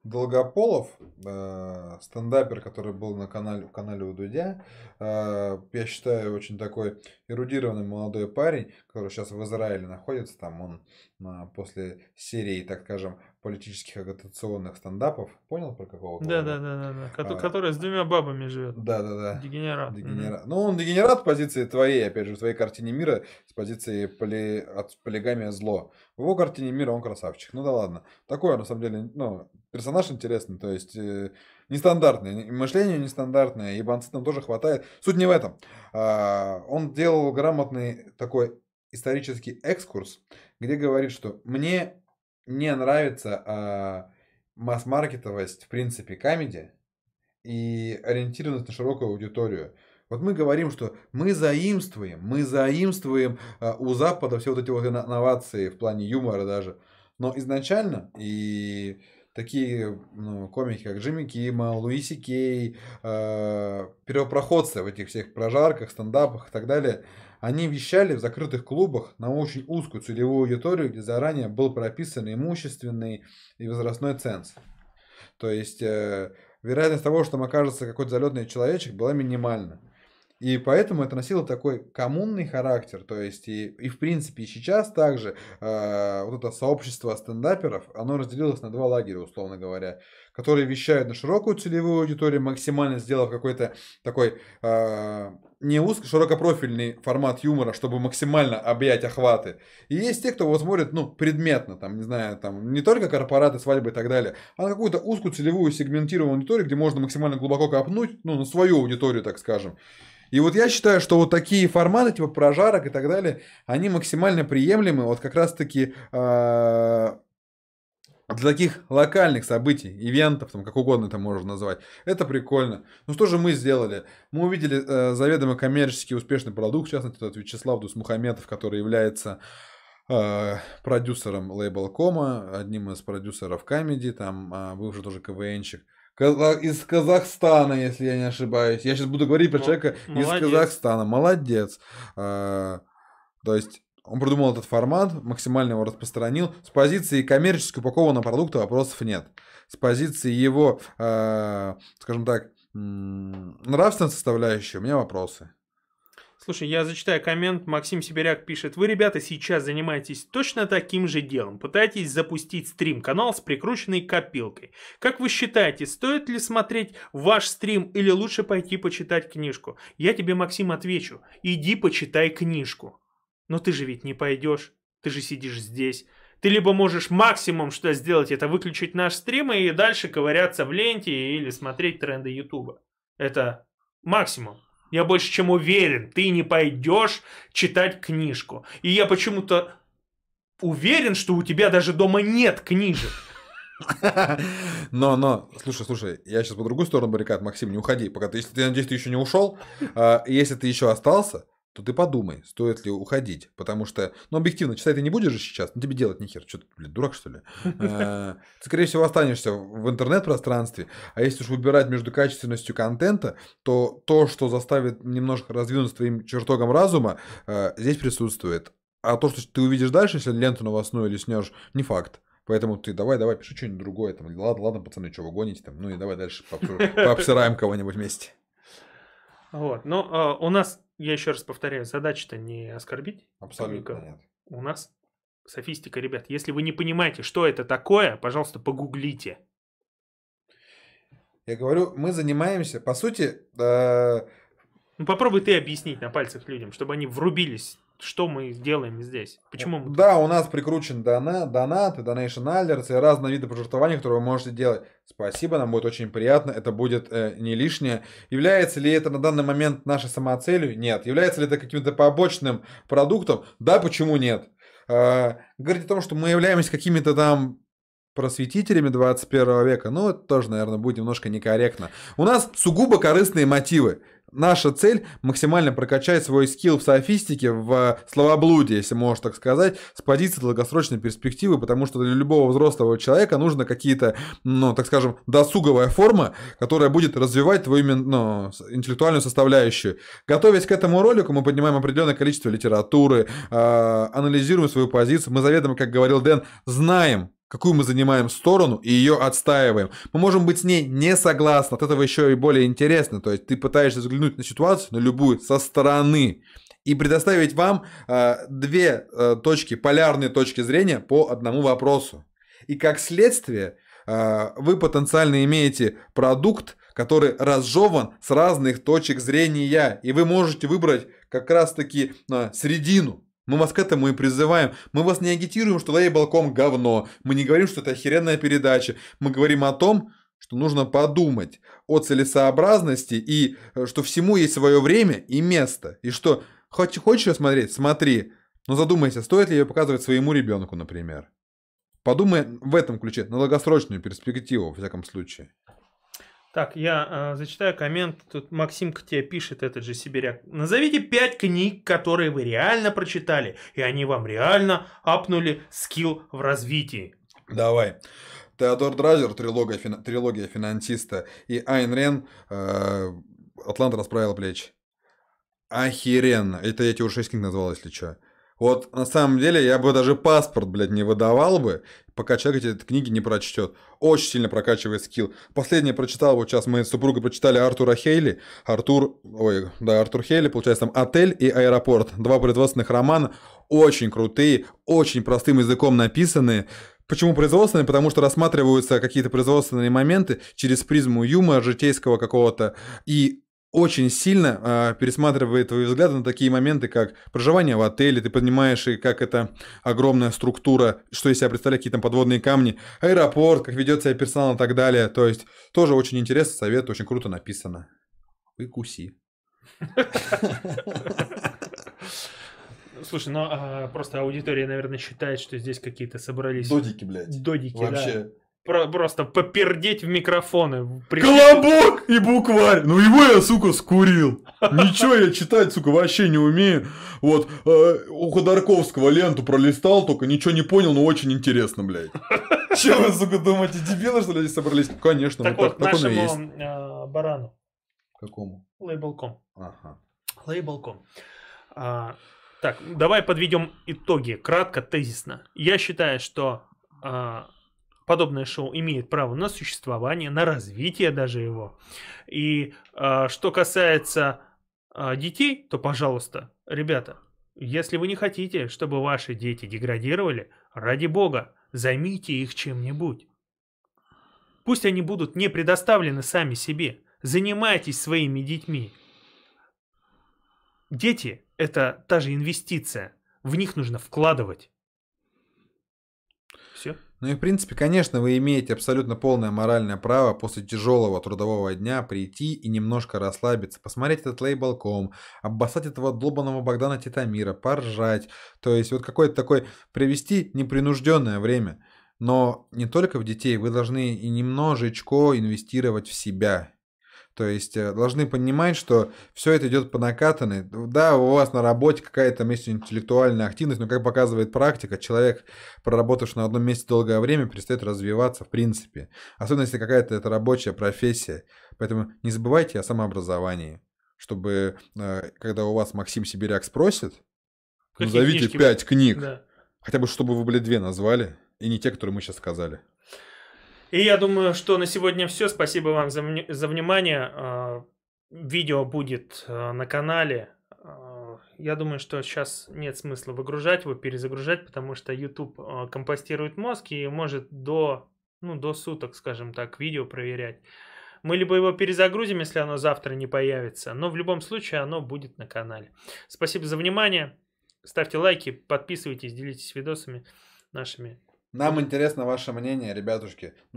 Долгополов, э, стендапер, который был на канале, в канале у Дудя, э, я считаю, очень такой эрудированный молодой парень, который сейчас в Израиле находится, там он э, после серии, так скажем, политических агитационных стендапов. Понял про какого? Да, да, да, да, да. Ко- а, который с двумя бабами живет. Да, да, да. Дегенерат. Дегенерат. Угу. Ну, он дегенерат в позиции твоей, опять же, в твоей картине мира, с позиции поли... от полигамия зло. В его картине мира он красавчик. Ну да ладно. Такой, на самом деле, ну, персонаж интересный, то есть э, нестандартный, мышление нестандартное, ебанцы там тоже хватает. Суть не в этом. А, он делал грамотный такой исторический экскурс, где говорит, что мне не нравится а, масс-маркетовость, в принципе, камеди и ориентированность на широкую аудиторию. Вот мы говорим, что мы заимствуем, мы заимствуем а, у Запада все вот эти вот инновации в плане юмора даже. Но изначально и такие ну, комики, как Джимми Киммел, Луиси Кей, э, первопроходцы в этих всех прожарках, стендапах и так далее – они вещали в закрытых клубах на очень узкую целевую аудиторию, где заранее был прописан имущественный и возрастной ценз. То есть э, вероятность того, что там окажется какой-то залетный человечек, была минимальна. И поэтому это носило такой коммунный характер. То есть, и, и в принципе, и сейчас также э, вот это сообщество стендаперов, оно разделилось на два лагеря, условно говоря, которые вещают на широкую целевую аудиторию, максимально сделав какой-то такой э, не узко, широкопрофильный формат юмора, чтобы максимально объять охваты. И есть те, кто вот смотрит, ну, предметно, там, не знаю, там, не только корпораты, свадьбы и так далее, а на какую-то узкую целевую сегментированную аудиторию, где можно максимально глубоко копнуть, ну, на свою аудиторию, так скажем. И вот я считаю, что вот такие форматы, типа прожарок и так далее, они максимально приемлемы вот как раз-таки э, для таких локальных событий, ивентов, там, как угодно это можно назвать. Это прикольно. Ну что же мы сделали? Мы увидели э, заведомо коммерчески успешный продукт, в частности, этот Вячеслав Дусмухаметов, который является э, продюсером лейбл.кома, одним из продюсеров Comedy, там э, бывший тоже КВНчик из Казахстана, если я не ошибаюсь. Я сейчас буду говорить про человека Молодец. из Казахстана. Молодец. А, то есть он придумал этот формат, максимально его распространил. С позиции коммерчески упакованного продукта вопросов нет. С позиции его, э, скажем так, нравственной составляющей у меня вопросы. Слушай, я зачитаю коммент. Максим Сибиряк пишет. Вы, ребята, сейчас занимаетесь точно таким же делом. Пытаетесь запустить стрим-канал с прикрученной копилкой. Как вы считаете, стоит ли смотреть ваш стрим или лучше пойти почитать книжку? Я тебе, Максим, отвечу. Иди почитай книжку. Но ты же ведь не пойдешь. Ты же сидишь здесь. Ты либо можешь максимум, что сделать, это выключить наш стрим и дальше ковыряться в ленте или смотреть тренды Ютуба. Это максимум. Я больше чем уверен, ты не пойдешь читать книжку. И я почему-то уверен, что у тебя даже дома нет книжек. Но, но, слушай, слушай, я сейчас по другую сторону баррикад, Максим, не уходи, пока ты, если ты, надеюсь, ты еще не ушел, а, если ты еще остался, то ты подумай, стоит ли уходить. Потому что, ну, объективно, читать ты не будешь же сейчас, ну, тебе делать нихер. Что ты, блин, дурак, что ли? Э, ты, скорее всего, останешься в интернет-пространстве. А если уж выбирать между качественностью контента, то то, что заставит немножко раздвинуться твоим чертогом разума, э, здесь присутствует. А то, что ты увидишь дальше, если ленту новостную леснешь, не факт. Поэтому ты давай, давай, пиши что-нибудь другое. Там, ладно, ладно, пацаны, что вы гоните там. Ну и давай дальше пообсираем кого-нибудь вместе. Вот. Но э, у нас я еще раз повторяю, задача-то не оскорбить. Абсолютно нет. У нас софистика, ребят. Если вы не понимаете, что это такое, пожалуйста, погуглите. Я говорю, мы занимаемся, по сути... Э... Ну попробуй ты объяснить на пальцах людям, чтобы они врубились что мы делаем здесь? Почему мы... Да, у нас прикручен донат, донаты, donation alerts и разные виды пожертвований, которые вы можете делать. Спасибо, нам будет очень приятно, это будет э, не лишнее. Является ли это на данный момент нашей самоцелью? Нет. Является ли это каким-то побочным продуктом? Да, почему нет? Э, говорить о том, что мы являемся какими-то там просветителями 21 века, ну, это тоже, наверное, будет немножко некорректно. У нас сугубо корыстные мотивы наша цель максимально прокачать свой скилл в софистике, в словоблудии, если можно так сказать, с позиции долгосрочной перспективы, потому что для любого взрослого человека нужно какие-то, ну, так скажем, досуговая форма, которая будет развивать твою ну, интеллектуальную составляющую. Готовясь к этому ролику, мы поднимаем определенное количество литературы, э, анализируем свою позицию, мы заведомо, как говорил Дэн, знаем, какую мы занимаем сторону и ее отстаиваем. Мы можем быть с ней не согласны, от этого еще и более интересно. То есть ты пытаешься взглянуть на ситуацию, на любую, со стороны и предоставить вам э, две э, точки, полярные точки зрения по одному вопросу. И как следствие э, вы потенциально имеете продукт, который разжеван с разных точек зрения, и вы можете выбрать как раз-таки э, середину. Мы вас к этому и призываем. Мы вас не агитируем, что лейбл.ком говно. Мы не говорим, что это охеренная передача. Мы говорим о том, что нужно подумать о целесообразности и э, что всему есть свое время и место. И что хочешь, хочешь смотреть? Смотри. Но задумайся, стоит ли ее показывать своему ребенку, например. Подумай в этом ключе, на долгосрочную перспективу, во всяком случае. Так, я э, зачитаю коммент. Тут Максимка тебе пишет, этот же сибиряк. Назовите пять книг, которые вы реально прочитали, и они вам реально апнули скилл в развитии. Давай. Теодор Дразер, трилогия, фин... трилогия финансиста, и Айн Рен, э, Атлант расправил плечи. Охеренно. Это я тебе уже 6 книг назвал, если что. Вот на самом деле я бы даже паспорт, блядь, не выдавал бы, пока человек эти книги не прочтет. Очень сильно прокачивает скилл. Последнее прочитал, вот сейчас мы с супругой прочитали Артура Хейли. Артур, ой, да, Артур Хейли, получается, там «Отель» и «Аэропорт». Два производственных романа, очень крутые, очень простым языком написанные. Почему производственные? Потому что рассматриваются какие-то производственные моменты через призму юмора, житейского какого-то. И очень сильно э, пересматривает твои взгляды на такие моменты, как проживание в отеле, ты понимаешь, и как это огромная структура, что из себя представляет какие там подводные камни, аэропорт, как ведет себя персонал и так далее. То есть тоже очень интересно, совет, очень круто написано. Выкуси. Слушай, ну а, просто аудитория, наверное, считает, что здесь какие-то собрались... Додики, блядь. Додики, Вообще. да. Про- просто попердеть в микрофоны. Пришли- Колобок и букварь. Ну его я, сука, скурил. Ничего я читать, сука, вообще не умею. Вот, э, у Ходорковского ленту пролистал, только ничего не понял, но очень интересно, блядь. Че вы, сука, думаете, дебилы, что ли, здесь собрались? Конечно, Так ну вот, так, и есть. нашему а, барану. Какому? Label.com. Ага. Label.com. А, так, давай подведем итоги, кратко, тезисно. Я считаю, что а, подобное шоу имеет право на существование, на развитие даже его. И а, что касается а, детей, то, пожалуйста, ребята, если вы не хотите, чтобы ваши дети деградировали, ради бога, займите их чем-нибудь. Пусть они будут не предоставлены сами себе. Занимайтесь своими детьми. Дети – это та же инвестиция. В них нужно вкладывать. Ну и в принципе, конечно, вы имеете абсолютно полное моральное право после тяжелого трудового дня прийти и немножко расслабиться, посмотреть этот лейбл.ком, обоссать этого долбанного Богдана Титамира, поржать. То есть вот какое-то такое привести непринужденное время. Но не только в детей, вы должны и немножечко инвестировать в себя. То есть э, должны понимать, что все это идет по накатанной. Да, у вас на работе какая-то там есть интеллектуальная активность, но как показывает практика, человек, проработавший на одном месте долгое время, перестает развиваться в принципе. Особенно если какая-то это рабочая профессия. Поэтому не забывайте о самообразовании. Чтобы, э, когда у вас Максим Сибиряк спросит, Какие назовите книжки? пять книг. Да. Хотя бы, чтобы вы, были две назвали, и не те, которые мы сейчас сказали. И я думаю, что на сегодня все. Спасибо вам за, за внимание. А, Видео будет а, на канале. А, Я думаю, что сейчас нет смысла выгружать его, перезагружать, потому что YouTube а, компостирует мозг и может до, ну, до суток, скажем так, видео проверять. Мы либо его перезагрузим, если оно завтра не появится, но в любом случае оно будет на канале. Спасибо за внимание. Ставьте лайки, подписывайтесь, делитесь видосами нашими. Нам интересно ваше мнение, ребятушки.